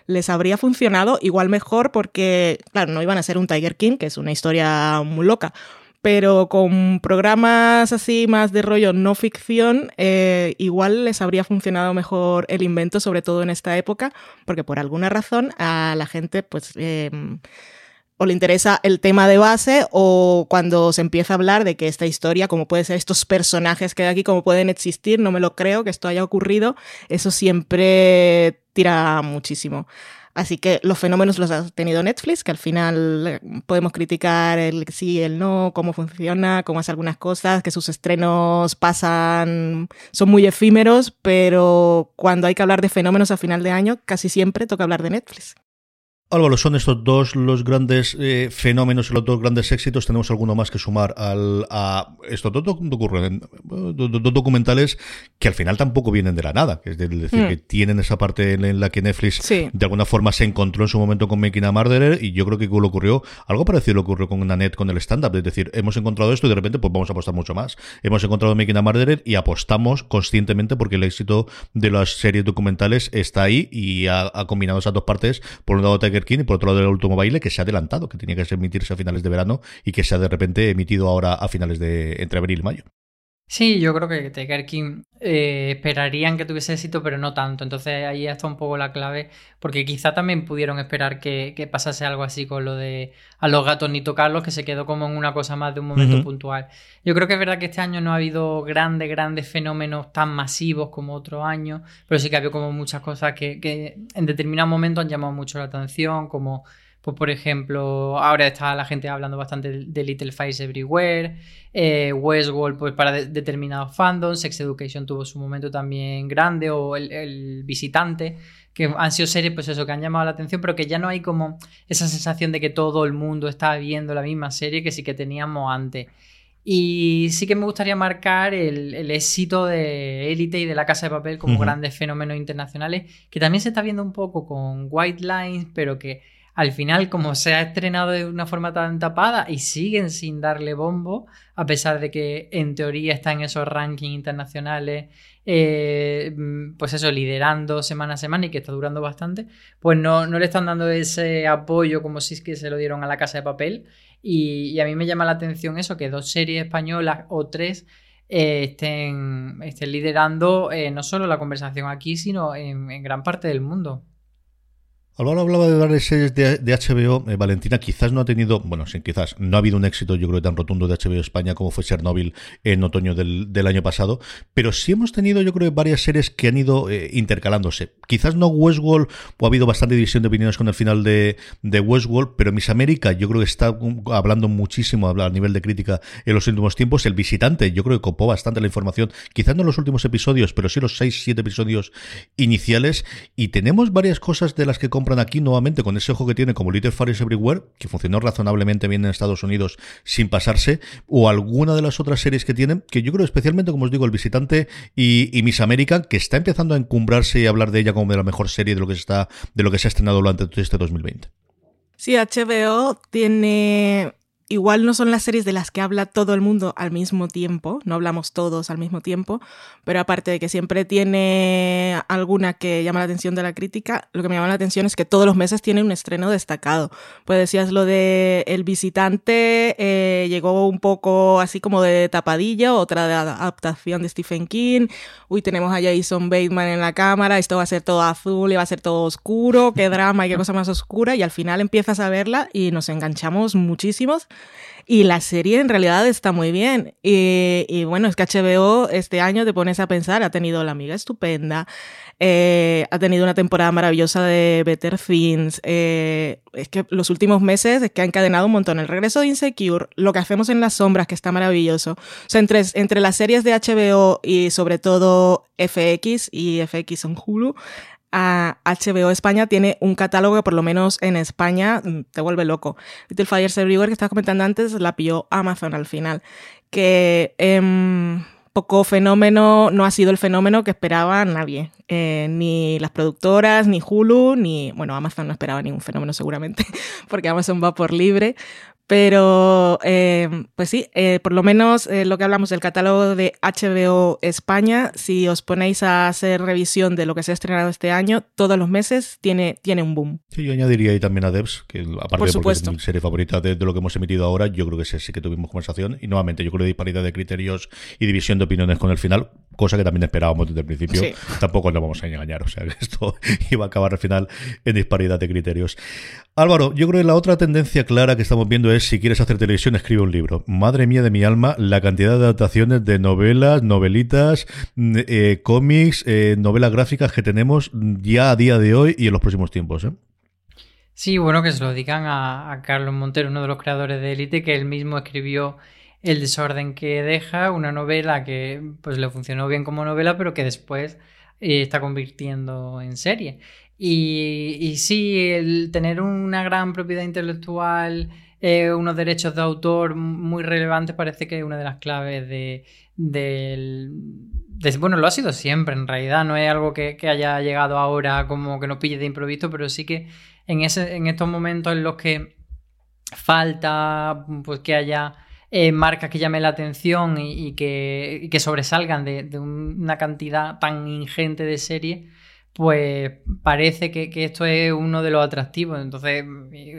les habría funcionado igual mejor porque, claro, no iban a ser un Tiger King, que es una historia muy loca, pero con programas así más de rollo no ficción, eh, igual les habría funcionado mejor el invento, sobre todo en esta época, porque por alguna razón a la gente, pues... Eh, o le interesa el tema de base o cuando se empieza a hablar de que esta historia, como puede ser estos personajes que hay aquí, como pueden existir, no me lo creo que esto haya ocurrido, eso siempre tira muchísimo. Así que los fenómenos los ha tenido Netflix, que al final eh, podemos criticar el sí, el no, cómo funciona, cómo hace algunas cosas, que sus estrenos pasan, son muy efímeros, pero cuando hay que hablar de fenómenos a final de año, casi siempre toca hablar de Netflix. Álvaro, son estos dos los grandes eh, fenómenos y los dos grandes éxitos. ¿Tenemos alguno más que sumar al, a estos dos, doc- do- dos documentales que al final tampoco vienen de la nada? Es decir, Mm. que tienen esa parte en la que Netflix Sí. de alguna forma se encontró en su momento con Making a Murderer y yo creo que le ocurrió algo parecido le ocurrió con Nanette con el stand-up. Es decir, hemos encontrado esto y de repente pues vamos a apostar mucho más. Hemos encontrado Making a Murderer y apostamos conscientemente porque el éxito de las series documentales está ahí y ha, ha combinado esas dos partes. Por un lado Tiger Y por otro lado el último baile que se ha adelantado, que tenía que emitirse a finales de verano y que se ha de repente emitido ahora a finales de entre abril y mayo. Sí, yo creo que Tiger King eh, esperarían que tuviese éxito, pero no tanto. Entonces ahí está un poco la clave, porque quizá también pudieron esperar que, que pasase algo así con lo de a los gatos ni tocarlos, que se quedó como en una cosa más de un momento puntual. Yo creo que es verdad que este año no ha habido grandes, grandes fenómenos tan masivos como otros años, pero sí que ha habido como muchas cosas que, que en determinados momentos han llamado mucho la atención, como pues por ejemplo, ahora está la gente hablando bastante de- Little Fires Everywhere, eh, Westworld pues para de- determinados fandoms, Sex Education tuvo su momento también grande, o el, el Visitante, que han sido series pues eso, que han llamado la atención, pero que ya no hay como esa sensación de que todo el mundo está viendo la misma serie que sí que teníamos antes. Y sí que me gustaría marcar el, el éxito de Élite y de La Casa de Papel como grandes fenómenos internacionales, que también se está viendo un poco con White Lines, pero que al final, como se ha estrenado de una forma tan tapada y siguen sin darle bombo, a pesar de que en teoría está en esos rankings internacionales, eh, mm, pues eso, liderando semana a semana y que está durando bastante, pues no, no le están dando ese apoyo como si es que se lo dieron a la casa de papel. Y, a mí me llama la atención eso, que dos series españolas o tres eh, estén, estén liderando eh, no solo la conversación aquí, sino en gran parte del mundo. Álvaro hablaba de varias series de, HBO. eh, Valentina quizás no ha tenido, bueno, sí, quizás no ha habido un éxito, yo creo, tan rotundo de HBO España como fue Chernobyl en otoño del, año pasado. Pero sí hemos tenido, yo creo, varias series que han ido eh, intercalándose. Quizás no Westworld, o ha habido bastante división de opiniones con el final de, de Westworld, pero Miss América, yo creo que está um, hablando muchísimo a nivel de crítica en los últimos tiempos. El visitante, yo creo que copó bastante la información, quizás no los últimos episodios, pero sí los 6-7 episodios iniciales. Y tenemos varias cosas de las que compran aquí nuevamente con ese ojo que tiene como Little Fires Everywhere, que funcionó razonablemente bien en Estados Unidos sin pasarse, o alguna de las otras series que tienen, que yo creo especialmente, como os digo, El Visitante y, y Miss America, que está empezando a encumbrarse y hablar de ella como de la mejor serie de lo que se está, de lo que se ha estrenado durante todo este 2020. Sí, HBO tiene igual no son las series de las que habla todo el mundo al mismo tiempo, no hablamos todos al mismo tiempo, pero aparte de que siempre tiene alguna que llama la atención de la crítica, lo que me llama la atención es que todos los meses tiene un estreno destacado. Pues decías lo de El visitante, eh, llegó un poco así como de tapadilla, otra de adaptación de Stephen King, uy, tenemos a Jason Bateman en la cámara, esto va a ser todo azul y va a ser todo oscuro, qué drama y qué cosa más oscura, y al final empiezas a verla y nos enganchamos muchísimos. Y la serie en realidad está muy bien. Y, bueno, es que HBO este año te pones a pensar, ha tenido La Amiga Estupenda, eh, ha tenido una temporada maravillosa de Better Things. Eh, es que los últimos meses es que ha encadenado un montón. El regreso de Insecure, lo que hacemos en las sombras, que está maravilloso. O sea, entre, entre las series de HBO y sobre todo FX y FX en Hulu, a HBO España tiene un catálogo que por lo menos en España mm, te vuelve loco. Little Fires Everywhere que estaba comentando antes la pilló Amazon al final. Que eh, poco fenómeno, no ha sido el fenómeno que esperaba nadie. Eh, ni las productoras, ni Hulu, ni... Bueno, Amazon no esperaba ningún fenómeno seguramente, porque Amazon va por libre. Pero, eh, pues sí, eh, por lo menos eh, lo que hablamos del catálogo de HBO España, si os ponéis a hacer revisión de lo que se ha estrenado este año, todos los meses tiene, tiene un boom. Sí, yo añadiría ahí también a Devs, que aparte Por de supuesto. es mi serie favorita de, de lo que hemos emitido ahora, yo creo que sí, sí que tuvimos conversación. Y nuevamente, yo creo que disparidad de criterios y división de opiniones con el final, cosa que también esperábamos desde el principio. Sí. Tampoco nos vamos a engañar, o sea, que esto iba a acabar al final en disparidad de criterios. Álvaro, yo creo que la otra tendencia clara que estamos viendo es si quieres hacer televisión, escribe un libro. Madre mía de mi alma, la cantidad de adaptaciones de novelas, novelitas, mm, eh, cómics, eh, novelas gráficas que tenemos ya a día de hoy y en los próximos tiempos. ¿eh? Sí, bueno, que se lo digan a, a Carlos Montero, uno de los creadores de Elite, que él mismo escribió El desorden que deja, una novela que pues le funcionó bien como novela, pero que después está convirtiendo en serie. Y, sí, el tener una gran propiedad intelectual, eh, unos derechos de autor muy relevantes, parece que es una de las claves de, del- de- bueno, lo ha sido siempre, en realidad, no es algo que, haya llegado ahora como que nos pille de improviso, pero sí que en, ese, en estos momentos en los que falta pues que haya eh, marcas que llamen la atención y, que, sobresalgan de, de un- una cantidad tan ingente de series, pues parece que, esto es uno de los atractivos. Entonces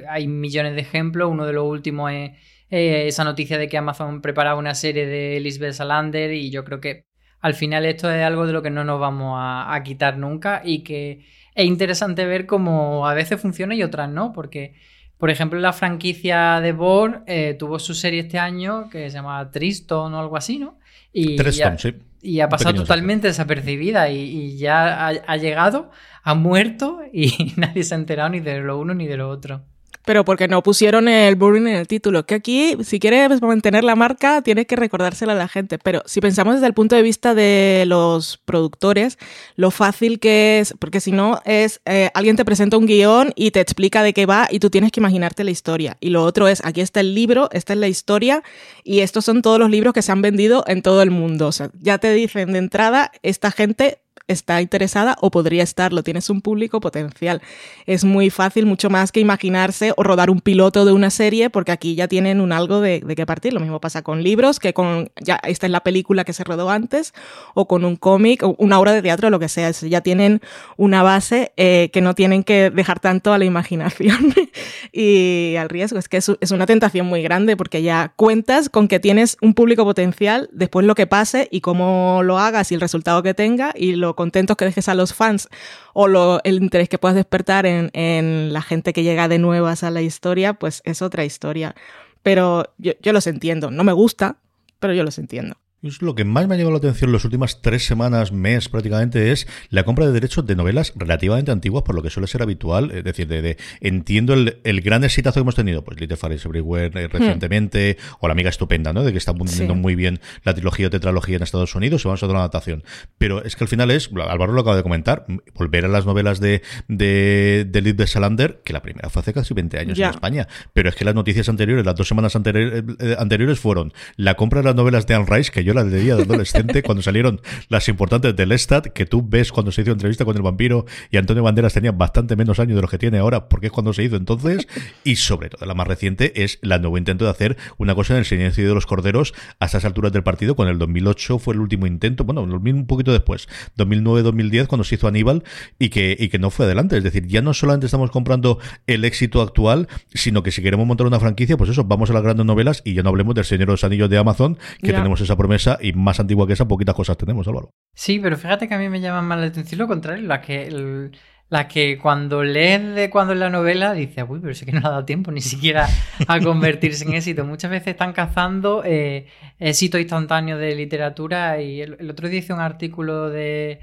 hay millones de ejemplos. Uno de los últimos es esa noticia de que Amazon prepara una serie de Lisbeth Salander y yo creo que al final esto es algo de lo que no nos vamos a, a quitar nunca y que es interesante ver cómo a veces funciona y otras no, porque por ejemplo la franquicia de Bourne eh, tuvo su serie este año que se llama Triston o algo así, ¿no? Y ya- Tom, sí. y ha pasado totalmente desapercibida y, y ya ha, ha llegado, ha muerto y nadie se ha enterado ni de lo uno ni de lo otro. Pero porque no pusieron el Burning en el título. Que aquí, si quieres mantener la marca, tienes que recordársela a la gente. Pero si pensamos desde el punto de vista de los productores, lo fácil que es, porque si no es, eh, alguien te presenta un guion y te explica de qué va y tú tienes que imaginarte la historia. Y lo otro es, aquí está el libro, esta es la historia y estos son todos los libros que se han vendido en todo el mundo. O sea, ya te dicen de entrada, esta gente está interesada o podría estarlo, tienes un público potencial. Es muy fácil, mucho más que imaginarse o rodar un piloto de una serie, porque aquí ya tienen un algo de, de qué partir. Lo mismo pasa con libros, que con ya esta es la película que se rodó antes, o con un cómic, o una obra de teatro, lo que sea. Es- Ya tienen una base eh, que no tienen que dejar tanto a la imaginación y al riesgo. Es que es, es una tentación muy grande, porque ya cuentas con que tienes un público potencial, después lo que pase y cómo lo hagas y el resultado que tenga y lo contentos que dejes a los fans o lo, el interés que puedas despertar en, en la gente que llega de nuevas a la historia, pues es otra historia. Pero yo, yo los entiendo. No me gusta, pero yo los entiendo. Es lo que más me ha llamado la atención en las últimas tres semanas, mes prácticamente, es la compra de derechos de novelas relativamente antiguas, por lo que suele ser habitual. Es decir, de, entiendo el, gran exitazo que hemos tenido, pues Little Fires Everywhere eh, recientemente, o La Amiga Estupenda, ¿no? De que está vendiendo muy bien la trilogía o tetralogía en Estados Unidos, y vamos a otra adaptación. Pero es que al final es, Álvaro lo acaba de comentar, volver a las novelas de, de, de de Salander, que la primera fue hace casi 20 años en España. Pero es que las noticias anteriores, las dos semanas anteriores, eh, anteriores fueron la compra de las novelas de Anne Rice, que yo la leía de adolescente cuando salieron las importantes del Lestat, que tú ves cuando se hizo entrevista con el vampiro y Antonio Banderas tenía bastante menos años de los que tiene ahora, porque es cuando se hizo entonces. Y sobre todo, la más reciente es la nuevo intento de hacer una cosa en el silencio de los corderos a estas alturas del partido, con el 2008 fue el último intento, bueno, un poquito después, 2009-2010, cuando se hizo Aníbal y que, y que no fue adelante. Es decir, ya no solamente estamos comprando el éxito actual, sino que si queremos montar una franquicia, pues eso, vamos a las grandes novelas y ya no hablemos del Señor de los Anillos de Amazon, que tenemos esa promesa y más antigua que esa, poquitas cosas tenemos, Álvaro. Sí, pero fíjate que a mí me llama más la atención lo contrario, la que, la que cuando lees de cuando es la novela dices, uy, pero es que no ha dado tiempo ni siquiera a convertirse en éxito. Muchas veces están cazando eh, éxito instantáneo de literatura y el, otro día hice un artículo de,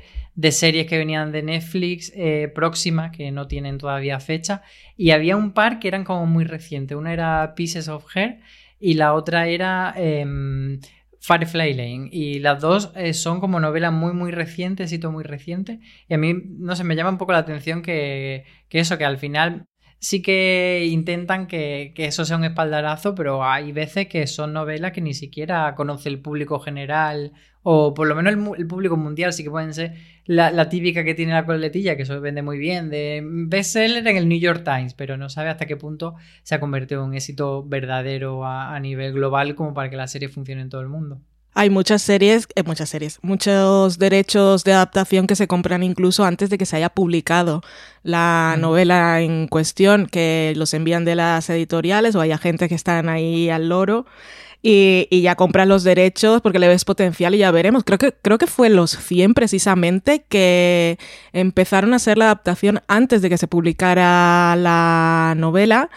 series que venían de Netflix eh, próximas, que no tienen todavía fecha, y había un par que eran como muy recientes. Una era Pieces of Hair y la otra era... Em, Firefly Lane. Y las dos eh, son como novelas muy, muy recientes, todo muy reciente. Y a mí, no sé, me llama un poco la atención que, que eso, que al final sí que intentan que, eso sea un espaldarazo, pero hay veces que son novelas que ni siquiera conoce el público general, o por lo menos el, público mundial, sí que pueden ser la, típica que tiene la coletilla, que eso vende muy bien, de bestseller en el New York Times, pero no sabe hasta qué punto se ha convertido en un éxito verdadero a nivel global como para que la serie funcione en todo el mundo. Hay muchas series, eh, muchas series, muchos derechos de adaptación que se compran incluso antes de que se haya publicado la mm. novela en cuestión, que los envían de las editoriales o hay agentes que están ahí al loro. Y, ya compran los derechos porque le ves potencial y ya veremos. Creo que, creo que fue los 100 precisamente que empezaron a hacer la adaptación antes de que se publicara la novela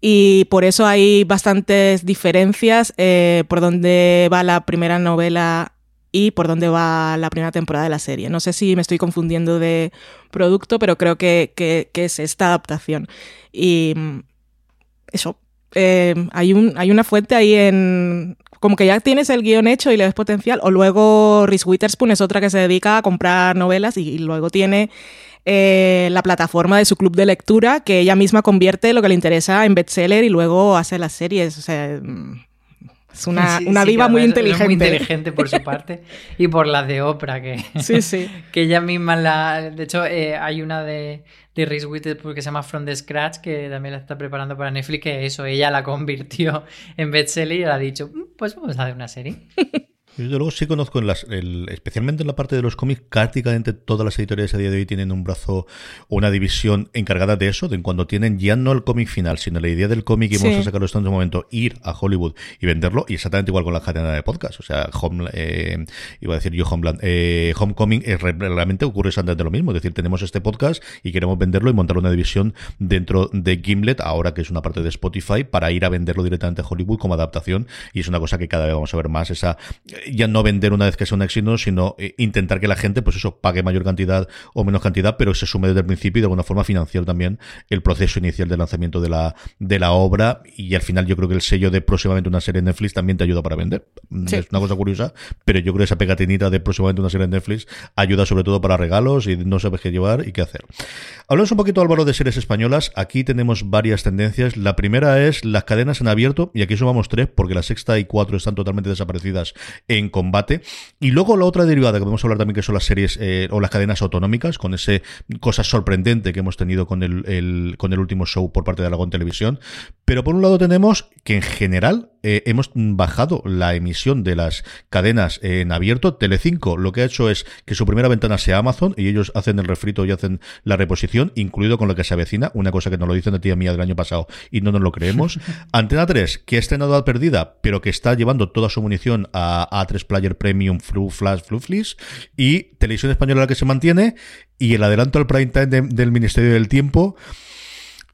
y por eso hay bastantes diferencias eh, por dónde va la primera novela y por dónde va la primera temporada de la serie. No sé si me estoy confundiendo de producto, pero creo que, que, es esta adaptación. Y mm, eso, eh, hay, un, hay una fuente ahí en... Como que ya tienes el guion hecho y le ves potencial, o luego Reese Witherspoon es otra que se dedica a comprar novelas y luego tiene eh, la plataforma de su club de lectura, que ella misma convierte lo que le interesa en bestseller y luego hace las series. O sea, mm, es una, una diva muy inteligente. muy inteligente por su parte y por las de Oprah, que, sí, sí. que ella misma la... De hecho, eh, hay una de, de Reese Witherspoon que se llama From the Scratch, que también la está preparando para Netflix, que eso, ella la convirtió en bestseller y le ha dicho, mm, pues vamos a hacer una serie. Yo desde luego sí conozco, en las, especialmente en la parte de los cómics, prácticamente todas las editoriales a día de hoy tienen un brazo o una división encargada de eso, de cuando tienen ya no el cómic final, sino la idea del cómic y vamos a sacarlo en un momento, ir a Hollywood y venderlo, y exactamente igual con la cadena de podcast. O sea, home, eh, iba a decir yo Homeland, eh, Homecoming es, realmente ocurre exactamente lo mismo, es decir, tenemos este podcast y queremos venderlo y montar una división dentro de Gimlet, ahora que es una parte de Spotify, para ir a venderlo directamente a Hollywood como adaptación, y es una cosa que cada vez vamos a ver más, esa ya no vender una vez que sea un éxito, sino eh, intentar que la gente, pues eso, pague mayor cantidad o menos cantidad, pero se sume desde el principio y de alguna forma financiar también el proceso inicial de lanzamiento de la, de la obra. Y al final yo creo que el sello de próximamente una serie en Netflix también te ayuda para vender. Es una cosa curiosa, pero yo creo que esa pegatinita de próximamente una serie en Netflix ayuda sobre todo para regalos y no sabes qué llevar y qué hacer. Hablamos un poquito, Álvaro, de series españolas. Aquí tenemos varias tendencias. La primera es las cadenas en abierto, y aquí sumamos tres, porque la sexta y cuatro están totalmente desaparecidas en combate. Y luego la otra derivada que podemos hablar también que son las series eh, o las cadenas autonómicas, con ese cosa sorprendente que hemos tenido con el, con el último show por parte de Aragón Televisión. Pero por un lado tenemos que en general eh, hemos bajado la emisión de las cadenas en abierto. Telecinco lo que ha hecho es que su primera ventana sea Amazon y ellos hacen el refrito y hacen la reposición, incluido con lo que se avecina, una cosa que nos lo dicen de tía mía del año pasado y no nos lo creemos. Antena 3, que ha estrenado a perdida, pero que está llevando toda su munición a A3 Player Premium, Flu Flash, Fluflis y Televisión Española la que se mantiene y el adelanto al prime time del Ministerio del Tiempo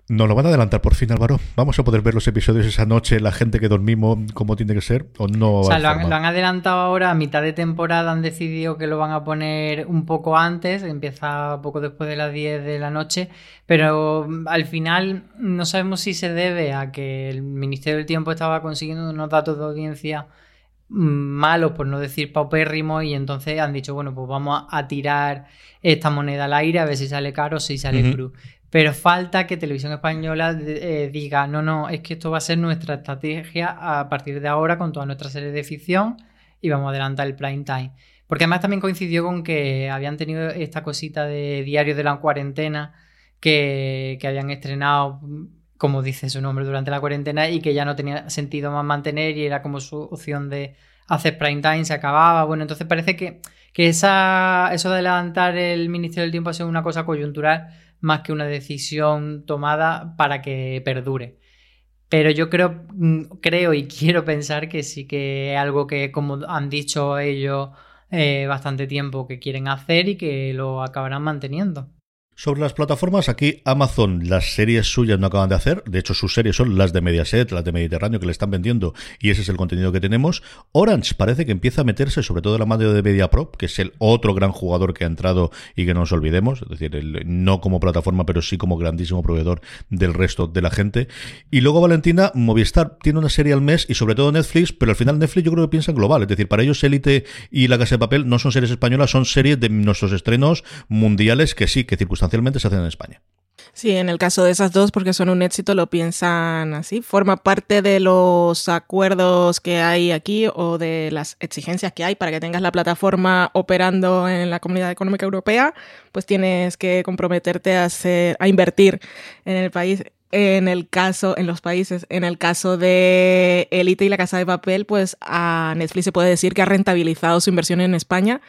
¿Nos lo van a adelantar por fin, Álvaro? ¿Vamos a poder ver los episodios esa noche, la gente que dormimos, como tiene que ser? ¿O no? O sea, lo han, formar? lo han adelantado ahora a mitad de temporada, han decidido que lo van a poner un poco antes, empieza poco después de las 10 de la noche, pero al final no sabemos si se debe a que el Ministerio del Tiempo estaba consiguiendo unos datos de audiencia mm, malos, por no decir paupérrimos, y entonces han dicho, bueno, pues vamos a tirar esta moneda al aire a ver si sale caro o si sale cru. Pero falta que Televisión Española eh, diga, no, no, es que esto va a ser nuestra estrategia a partir de ahora con toda nuestra serie de ficción y vamos a adelantar el prime time. Porque además también coincidió con que habían tenido esta cosita de Diario de la Cuarentena que, que habían estrenado, como dice su nombre, durante la cuarentena y que ya no tenía sentido más mantener y era como su opción de hacer prime time, se acababa. Bueno, entonces parece que, que esa, eso de adelantar el Ministerio del Tiempo ha sido una cosa coyuntural más que una decisión tomada para que perdure. Pero yo creo, mm, creo y quiero pensar que sí que es algo que, como han dicho ellos eh, bastante tiempo, que quieren hacer y que lo acabarán manteniendo. Sobre las plataformas, aquí Amazon, las series suyas no acaban de hacer. De hecho, sus series son las de Mediaset, las de Mediterráneo que le están vendiendo y ese es el contenido que tenemos. Orange parece que empieza a meterse, sobre todo de la mano de MediaPro, que es el otro gran jugador que ha entrado y que no nos olvidemos. Es decir, el- no como plataforma, pero sí como grandísimo proveedor del resto de la gente. Y luego Valentina, Movistar tiene una serie al mes y sobre todo Netflix, pero al final Netflix yo creo que piensa en global. Es decir, para ellos Élite y La Casa de Papel no son series españolas, son series de nuestros estrenos mundiales que sí, que circunstancialmente se hacen en España. Sí, en el caso de esas dos, porque son un éxito, lo piensan así. Forma parte de los acuerdos que hay aquí o de las exigencias que hay para que tengas la plataforma operando en la Comunidad Económica Europea, pues tienes que comprometerte a, a invertir en el país. En el caso, en los países, en el caso de Elite y la Casa de Papel, pues a Netflix se puede decir que ha rentabilizado su inversión en España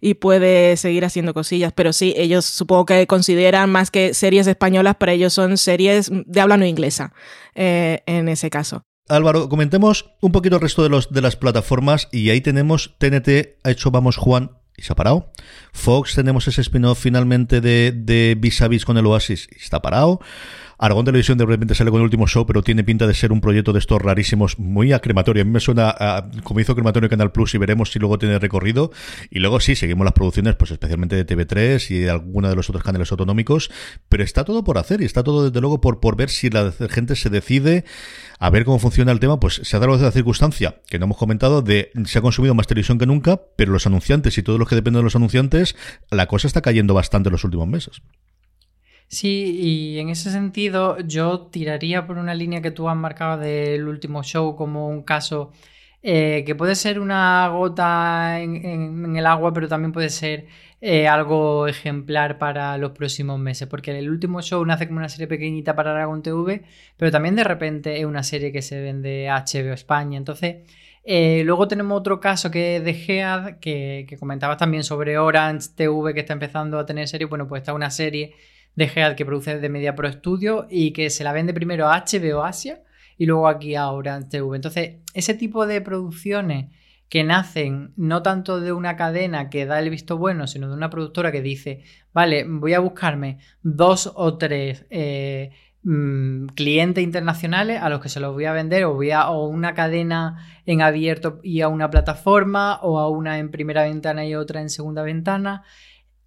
y puede seguir haciendo cosillas. Pero sí, ellos supongo que consideran más que series españolas, para ellos son series de habla no inglesa, eh, en ese caso. Álvaro, comentemos un poquito el resto de, los, de las plataformas y ahí tenemos TNT, ha hecho Vamos Juan y se ha parado. Fox tenemos ese spin-off finalmente de, de Vis a Vis con el Oasis y está parado. Aragón Televisión de repente sale con el último show, pero tiene pinta de ser un proyecto de estos rarísimos, muy a crematorio. A mí me suena a, como hizo Crematorio Canal Plus y veremos si luego tiene recorrido. Y luego sí, seguimos las producciones, pues especialmente de TV3 y de alguna de los otros canales autonómicos, pero está todo por hacer y está todo desde luego por, por ver si la gente se decide a ver cómo funciona el tema, pues se ha dado la circunstancia que no hemos comentado de se ha consumido más televisión que nunca, pero los anunciantes y todos los que dependen de los anunciantes, la cosa está cayendo bastante en los últimos meses. Sí, y en ese sentido yo tiraría por una línea que tú has marcado del último show como un caso eh, que puede ser una gota en, el agua, pero también puede ser eh, algo ejemplar para los próximos meses, porque el último show nace como una serie pequeñita para Aragón TV, pero también de repente es una serie que se vende a HBO España, entonces... eh, luego tenemos otro caso que es de Gead, que, que comentabas también sobre Orange TV, que está empezando a tener serie. Bueno, pues está una serie de Gead que produce de Media Pro Studio y que se la vende primero a HBO Asia y luego aquí a Orange TV. Entonces, ese tipo de producciones que nacen no tanto de una cadena que da el visto bueno, sino de una productora que dice, vale, voy a buscarme dos o tres eh, mm, clientes internacionales a los que se los voy a vender o o una cadena en abierto y a una plataforma o a una en primera ventana y otra en segunda ventana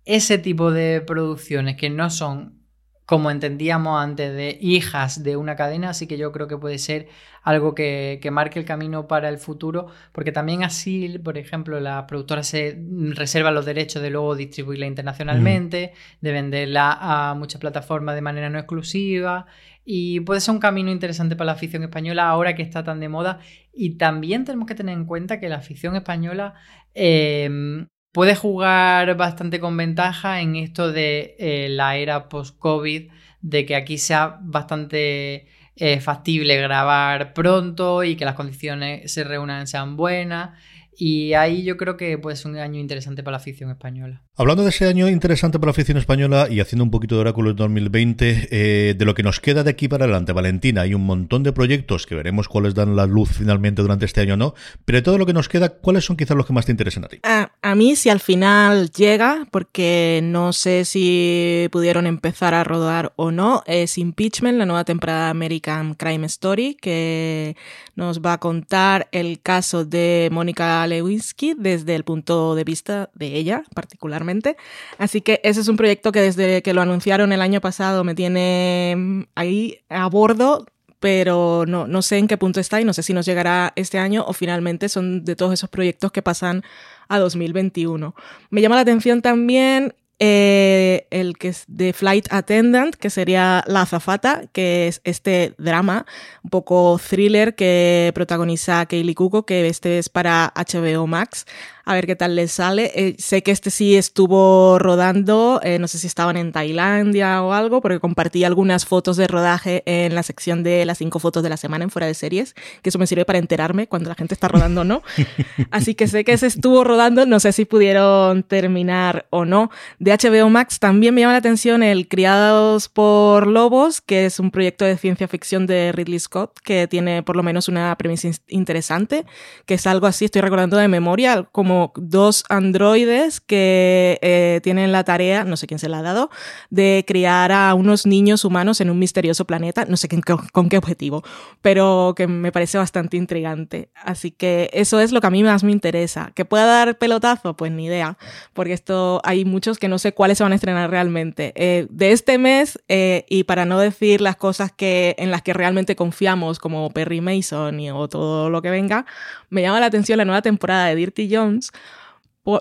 ese tipo de producciones que no son, como entendíamos antes, de hijas de una cadena, así que yo creo que puede ser algo que, que marque el camino para el futuro, porque también así, por ejemplo, la productora se reserva los derechos de luego distribuirla internacionalmente, de venderla a muchas plataformas de manera no exclusiva. Y puede ser un camino interesante para la afición española ahora que está tan de moda. Y también tenemos que tener en cuenta que la afición española eh, puede jugar bastante con ventaja en esto de eh, la era post-COVID, de que aquí sea bastante eh, factible grabar pronto y que las condiciones se reúnan sean buenas. Y ahí yo creo que puede ser un año interesante para la afición española. Hablando de ese año interesante para la afición española y haciendo un poquito de oráculo en 2020, eh, de lo que nos queda de aquí para adelante, Valentina, hay un montón de proyectos que veremos cuáles dan la luz finalmente durante este año o no, pero de todo lo que nos queda, ¿cuáles son quizás los que más te interesan a ti? A, a mí, si al final llega, porque no sé si pudieron empezar a rodar o no, es Impeachment, la nueva temporada de American Crime Story, que nos va a contar el caso de Mónica Lewinsky desde el punto de vista de ella, particularmente. Así que ese es un proyecto que desde que lo anunciaron el año pasado me tiene mm, ahí a bordo pero no, no sé en qué punto está y no sé si nos llegará este año o finalmente son de todos esos proyectos que pasan a 2021. Me llama la atención también eh, el que es de Flight Attendant, que sería La Azafata, que es este drama, un poco thriller que protagoniza Kaylee Cuoco, que este es para HBO Max a ver qué tal les sale. Eh, sé que este sí estuvo rodando, eh, no sé si estaban en Tailandia o algo, porque compartí algunas fotos de rodaje en la sección de las cinco fotos de la semana en Fuera de Series, que eso me sirve para enterarme cuando la gente está rodando o no. Así que sé que se estuvo rodando, no sé si pudieron terminar o no. De HBO Max también me llama la atención el Criados por Lobos, que es un proyecto de ciencia ficción de Ridley Scott, que tiene por lo menos una premisa interesante, que es algo así, estoy recordando de memoria, como dos androides que eh, tienen la tarea, no sé quién se la ha dado, de criar a unos niños humanos en un misterioso planeta, no sé con, qué objetivo, pero que me parece bastante intrigante. Así que eso es lo que a mí más me interesa. ¿Que pueda dar pelotazo? Pues ni idea, porque esto hay muchos que no sé cuáles se van a estrenar realmente. Eh, de este mes, eh, y para no decir las cosas que, en las que realmente confiamos, como Perry Mason y, o todo lo que venga, me llama la atención la nueva temporada de Dirty Jones,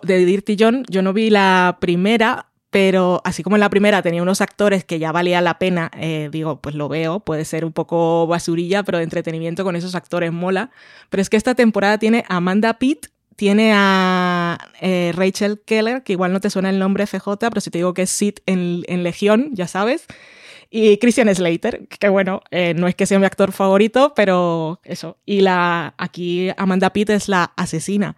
de Dirty John. Yo no vi la primera, pero así como en la primera tenía unos actores que ya valía la pena, eh, digo, pues lo veo, puede ser un poco basurilla, pero de entretenimiento con esos actores mola. Pero es que esta temporada tiene Amanda Pitt, tiene a eh, Rachel Keller, que igual no te suena el nombre FJ, pero si te digo que es Sid en, en Legión, ya sabes. Y Christian Slater, que bueno, eh, no es que sea mi actor favorito, pero eso. Y la aquí Amanda Pitt es la asesina.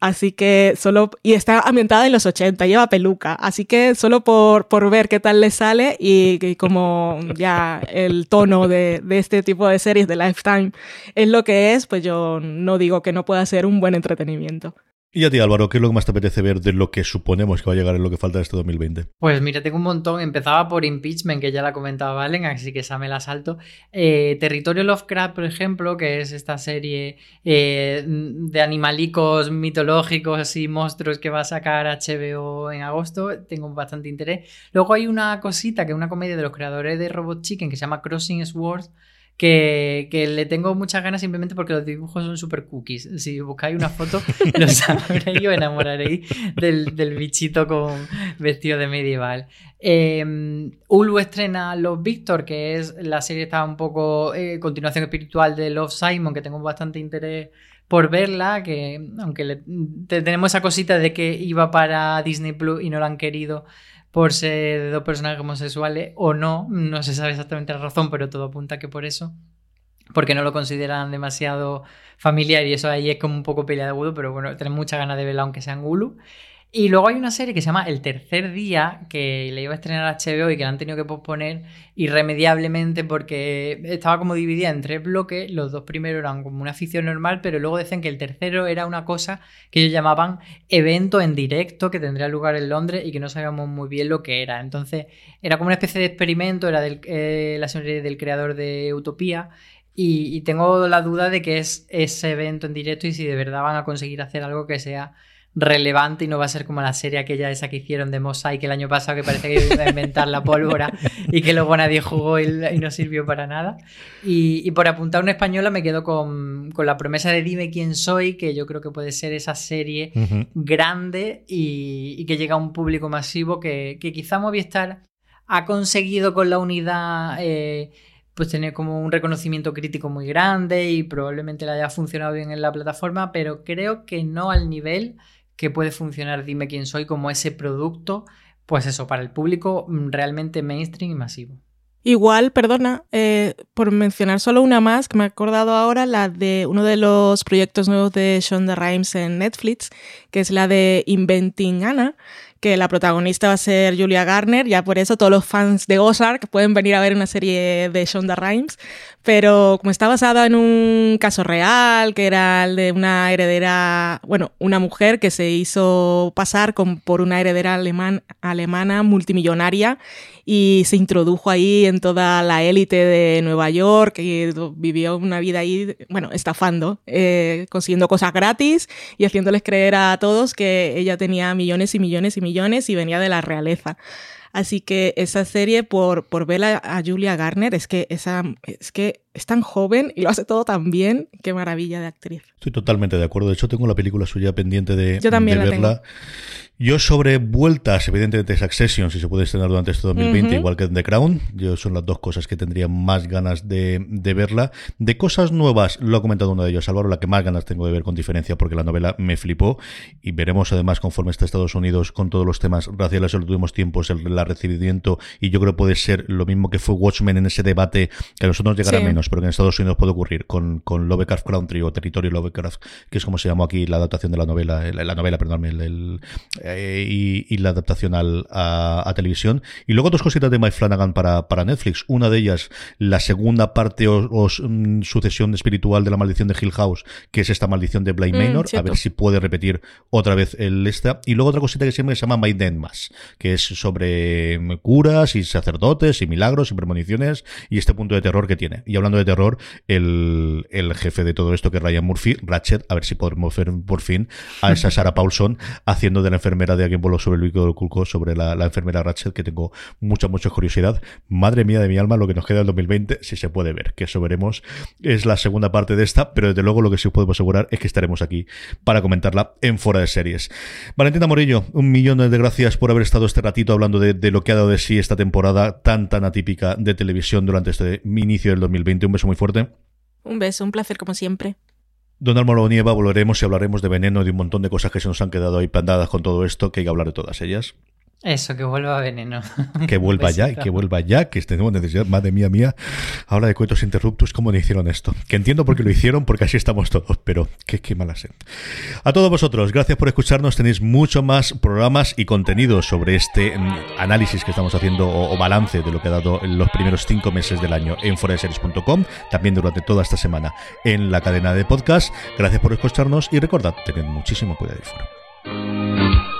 Así que solo, y está ambientada en los 80, lleva peluca, así que solo por, por ver qué tal le sale y, como ya el tono de, de, este tipo de series de Lifetime es lo que es, pues yo no digo que no pueda ser un buen entretenimiento. Y a ti, Álvaro, ¿qué es lo que más te apetece ver de lo que suponemos que va a llegar en lo que falta de este 2020? Pues mira, tengo un montón. Empezaba por Impeachment, que ya la comentaba Valen, así que esa me la salto. Eh, Territorio Lovecraft, por ejemplo, que es esta serie eh, de animalicos mitológicos y monstruos que va a sacar HBO en agosto. Tengo bastante interés. Luego hay una cosita, que es una comedia de los creadores de Robot Chicken, que se llama Crossing Swords que, le tengo muchas ganas simplemente porque los dibujos son super cookies. Si buscáis una foto, los sabréis o enamoraréis del, del, bichito con vestido de medieval. Eh, Ulu estrena Love Victor, que es la serie está un poco eh, continuación espiritual de Love Simon, que tengo bastante interés por verla, que aunque tenemos esa cosita de que iba para Disney Plus y no la han querido por ser dos personajes homosexuales o no, no se sabe exactamente la razón, pero todo apunta que por eso, porque no lo consideran demasiado familiar y eso ahí es como un poco pelea de pero bueno, tenemos muchas ganas de verla aunque sea en Hulu. Y luego hay una serie que se llama El Tercer Día, que le iba a estrenar a HBO y que la han tenido que posponer irremediablemente porque estaba como dividida en tres bloques. Los dos primeros eran como una afición normal, pero luego decían que el tercero era una cosa que ellos llamaban evento en directo que tendría lugar en Londres y que no sabíamos muy bien lo que era. Entonces era como una especie de experimento, era del, eh, la serie del creador de Utopía. Y tengo la duda de que es ese evento en directo y si de verdad van a conseguir hacer algo que sea relevante y no va a ser como la serie aquella esa que hicieron de Mosaic el año pasado que parece que iba a inventar la pólvora y que luego nadie jugó y, no sirvió para nada. Y, por apuntar una española me quedo con, la promesa de Dime quién soy, que yo creo que puede ser esa serie grande y, que llega a un público masivo que, quizá Movistar ha conseguido con la unidad... Eh, pues tener como un reconocimiento crítico muy grande y probablemente le haya funcionado bien en la plataforma, pero creo que no al nivel que puede funcionar Dime quién soy como ese producto, pues eso, para el público mm, realmente mainstream y masivo. Igual, perdona, eh, por mencionar solo una más, que me he acordado ahora, la de uno de los proyectos nuevos de Shonda Rhimes en Netflix, que es la de Inventing Anna, que la protagonista va a ser Julia Garner, ya por eso todos los fans de Ozark pueden venir a ver una serie de Shonda Rhimes, pero como está basada en un caso real, que era el de una heredera, bueno, una mujer que se hizo pasar por una heredera alemán, alemana multimillonaria y se introdujo ahí en toda la élite de Nueva York y vivió una vida ahí, bueno, estafando, eh, consiguiendo cosas gratis y haciéndoles creer a todos que ella tenía millones y millones y millones y venía de la realeza. Así que esa serie, por, por ver a, Julia Garner, es que, esa, es que es tan joven y lo hace todo tan bien. Qué maravilla de actriz. Estoy totalmente de acuerdo. De hecho, tengo la película suya pendiente de, Yo también de la verla. Yo sobre vueltas, evidentemente Succession, si se puede estrenar durante este 2020, igual que The Crown. Yo son las dos cosas que tendría más ganas de, de, verla. De cosas nuevas, lo ha comentado uno de ellos, Álvaro, la que más ganas tengo de ver con diferencia, porque la novela me flipó. Y veremos además conforme está Estados Unidos con todos los temas raciales en los últimos tiempos, el, el recibimiento, y yo creo que puede ser lo mismo que fue Watchmen en ese debate, que a nosotros nos llegará Sí. menos, pero que en Estados Unidos puede ocurrir con, con Lovecraft Country o Territorio Lovecraft, que es como se llamó aquí la adaptación de la novela, la, la novela, perdón, el, el, eh, y, y la adaptación al, a, a televisión. Y luego dos cositas de Mike Flanagan para, para Netflix. Una de ellas, la segunda parte o, o, mm, sucesión espiritual de la maldición de Hill House, que es esta maldición de Bly Mm, Manor, a ver si puede repetir otra vez el esta. Y luego otra cosita que siempre se llama My Den Mass, que es sobre mm, curas y sacerdotes y milagros y premoniciones y este punto de terror que tiene. Y hablando de terror, el, el jefe de todo esto, que es Ryan Murphy, Ratchet, a ver si podemos ver por fin a esa Sarah Paulson haciendo de la enfermera de alguien voló sobre el del culco, sobre la, enfermera Ratchet, que tengo mucha, mucha curiosidad. Madre mía de mi alma, lo que nos queda del 2020, si se puede ver, que eso veremos. Es la segunda parte de esta, pero desde luego lo que sí podemos asegurar es que estaremos aquí para comentarla en Fuera de Series. Valentina Morillo, un millón de gracias por haber estado este ratito hablando de lo que ha dado de sí esta temporada tan, tan atípica de televisión durante este inicio del 2020. Un beso muy fuerte. Un beso, un placer como siempre. Don Álvaro Nieva, volveremos y hablaremos de veneno y de un montón de cosas que se nos han quedado ahí pandadas con todo esto, que hay que hablar de todas ellas. Eso, que vuelva veneno. Que vuelva ya, y que vuelva ya, que tenemos necesidad, madre mía mía, ahora de coitos interruptus, ¿cómo le hicieron esto? Que entiendo por qué lo hicieron, porque así estamos todos, pero qué, qué mala sed. A todos vosotros, gracias por escucharnos, tenéis mucho más programas y contenidos sobre este análisis que estamos haciendo o, o balance de lo que ha dado en los primeros cinco meses del año en foreseries.com, también durante toda esta semana en la cadena de podcast. Gracias por escucharnos y recordad, tened muchísimo cuidado ahí fuera.